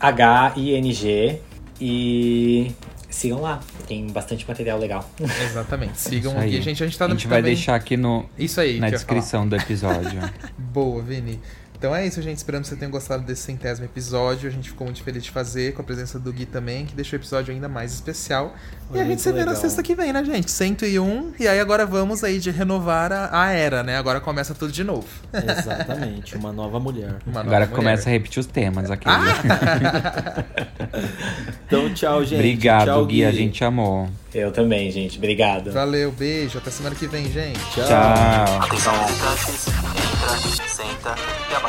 E: A-R-C-H-I-N-G. E sigam lá, tem bastante material legal.
C: Exatamente. Sigam
D: aí.
C: Gui. Gente, a gente tá
D: a
C: no
D: gente vai
C: também-
D: deixar aqui no,
C: Isso aí.
D: na descrição do episódio.
C: Boa, Vini. Então é isso, gente. Esperamos que vocês tenham gostado desse centésimo episódio. A gente ficou muito feliz de fazer, com a presença do Gui também, que deixou o episódio ainda mais especial.
B: Foi
C: e a gente se vê na sexta que vem, né, gente? 101. E aí agora vamos aí de renovar a, a era, né? Agora começa tudo de novo.
B: Exatamente, uma nova mulher.
C: Uma nova
D: Agora
C: mulher.
D: começa a repetir os temas aqui.
B: Então, tchau, gente.
D: Obrigado,
B: tchau,
D: Gui. A gente amou.
E: Eu também, gente. Obrigado.
C: Valeu, beijo. Até semana que vem, gente.
B: Tchau.
D: Tchau.
A: Atenção, senta e abaixa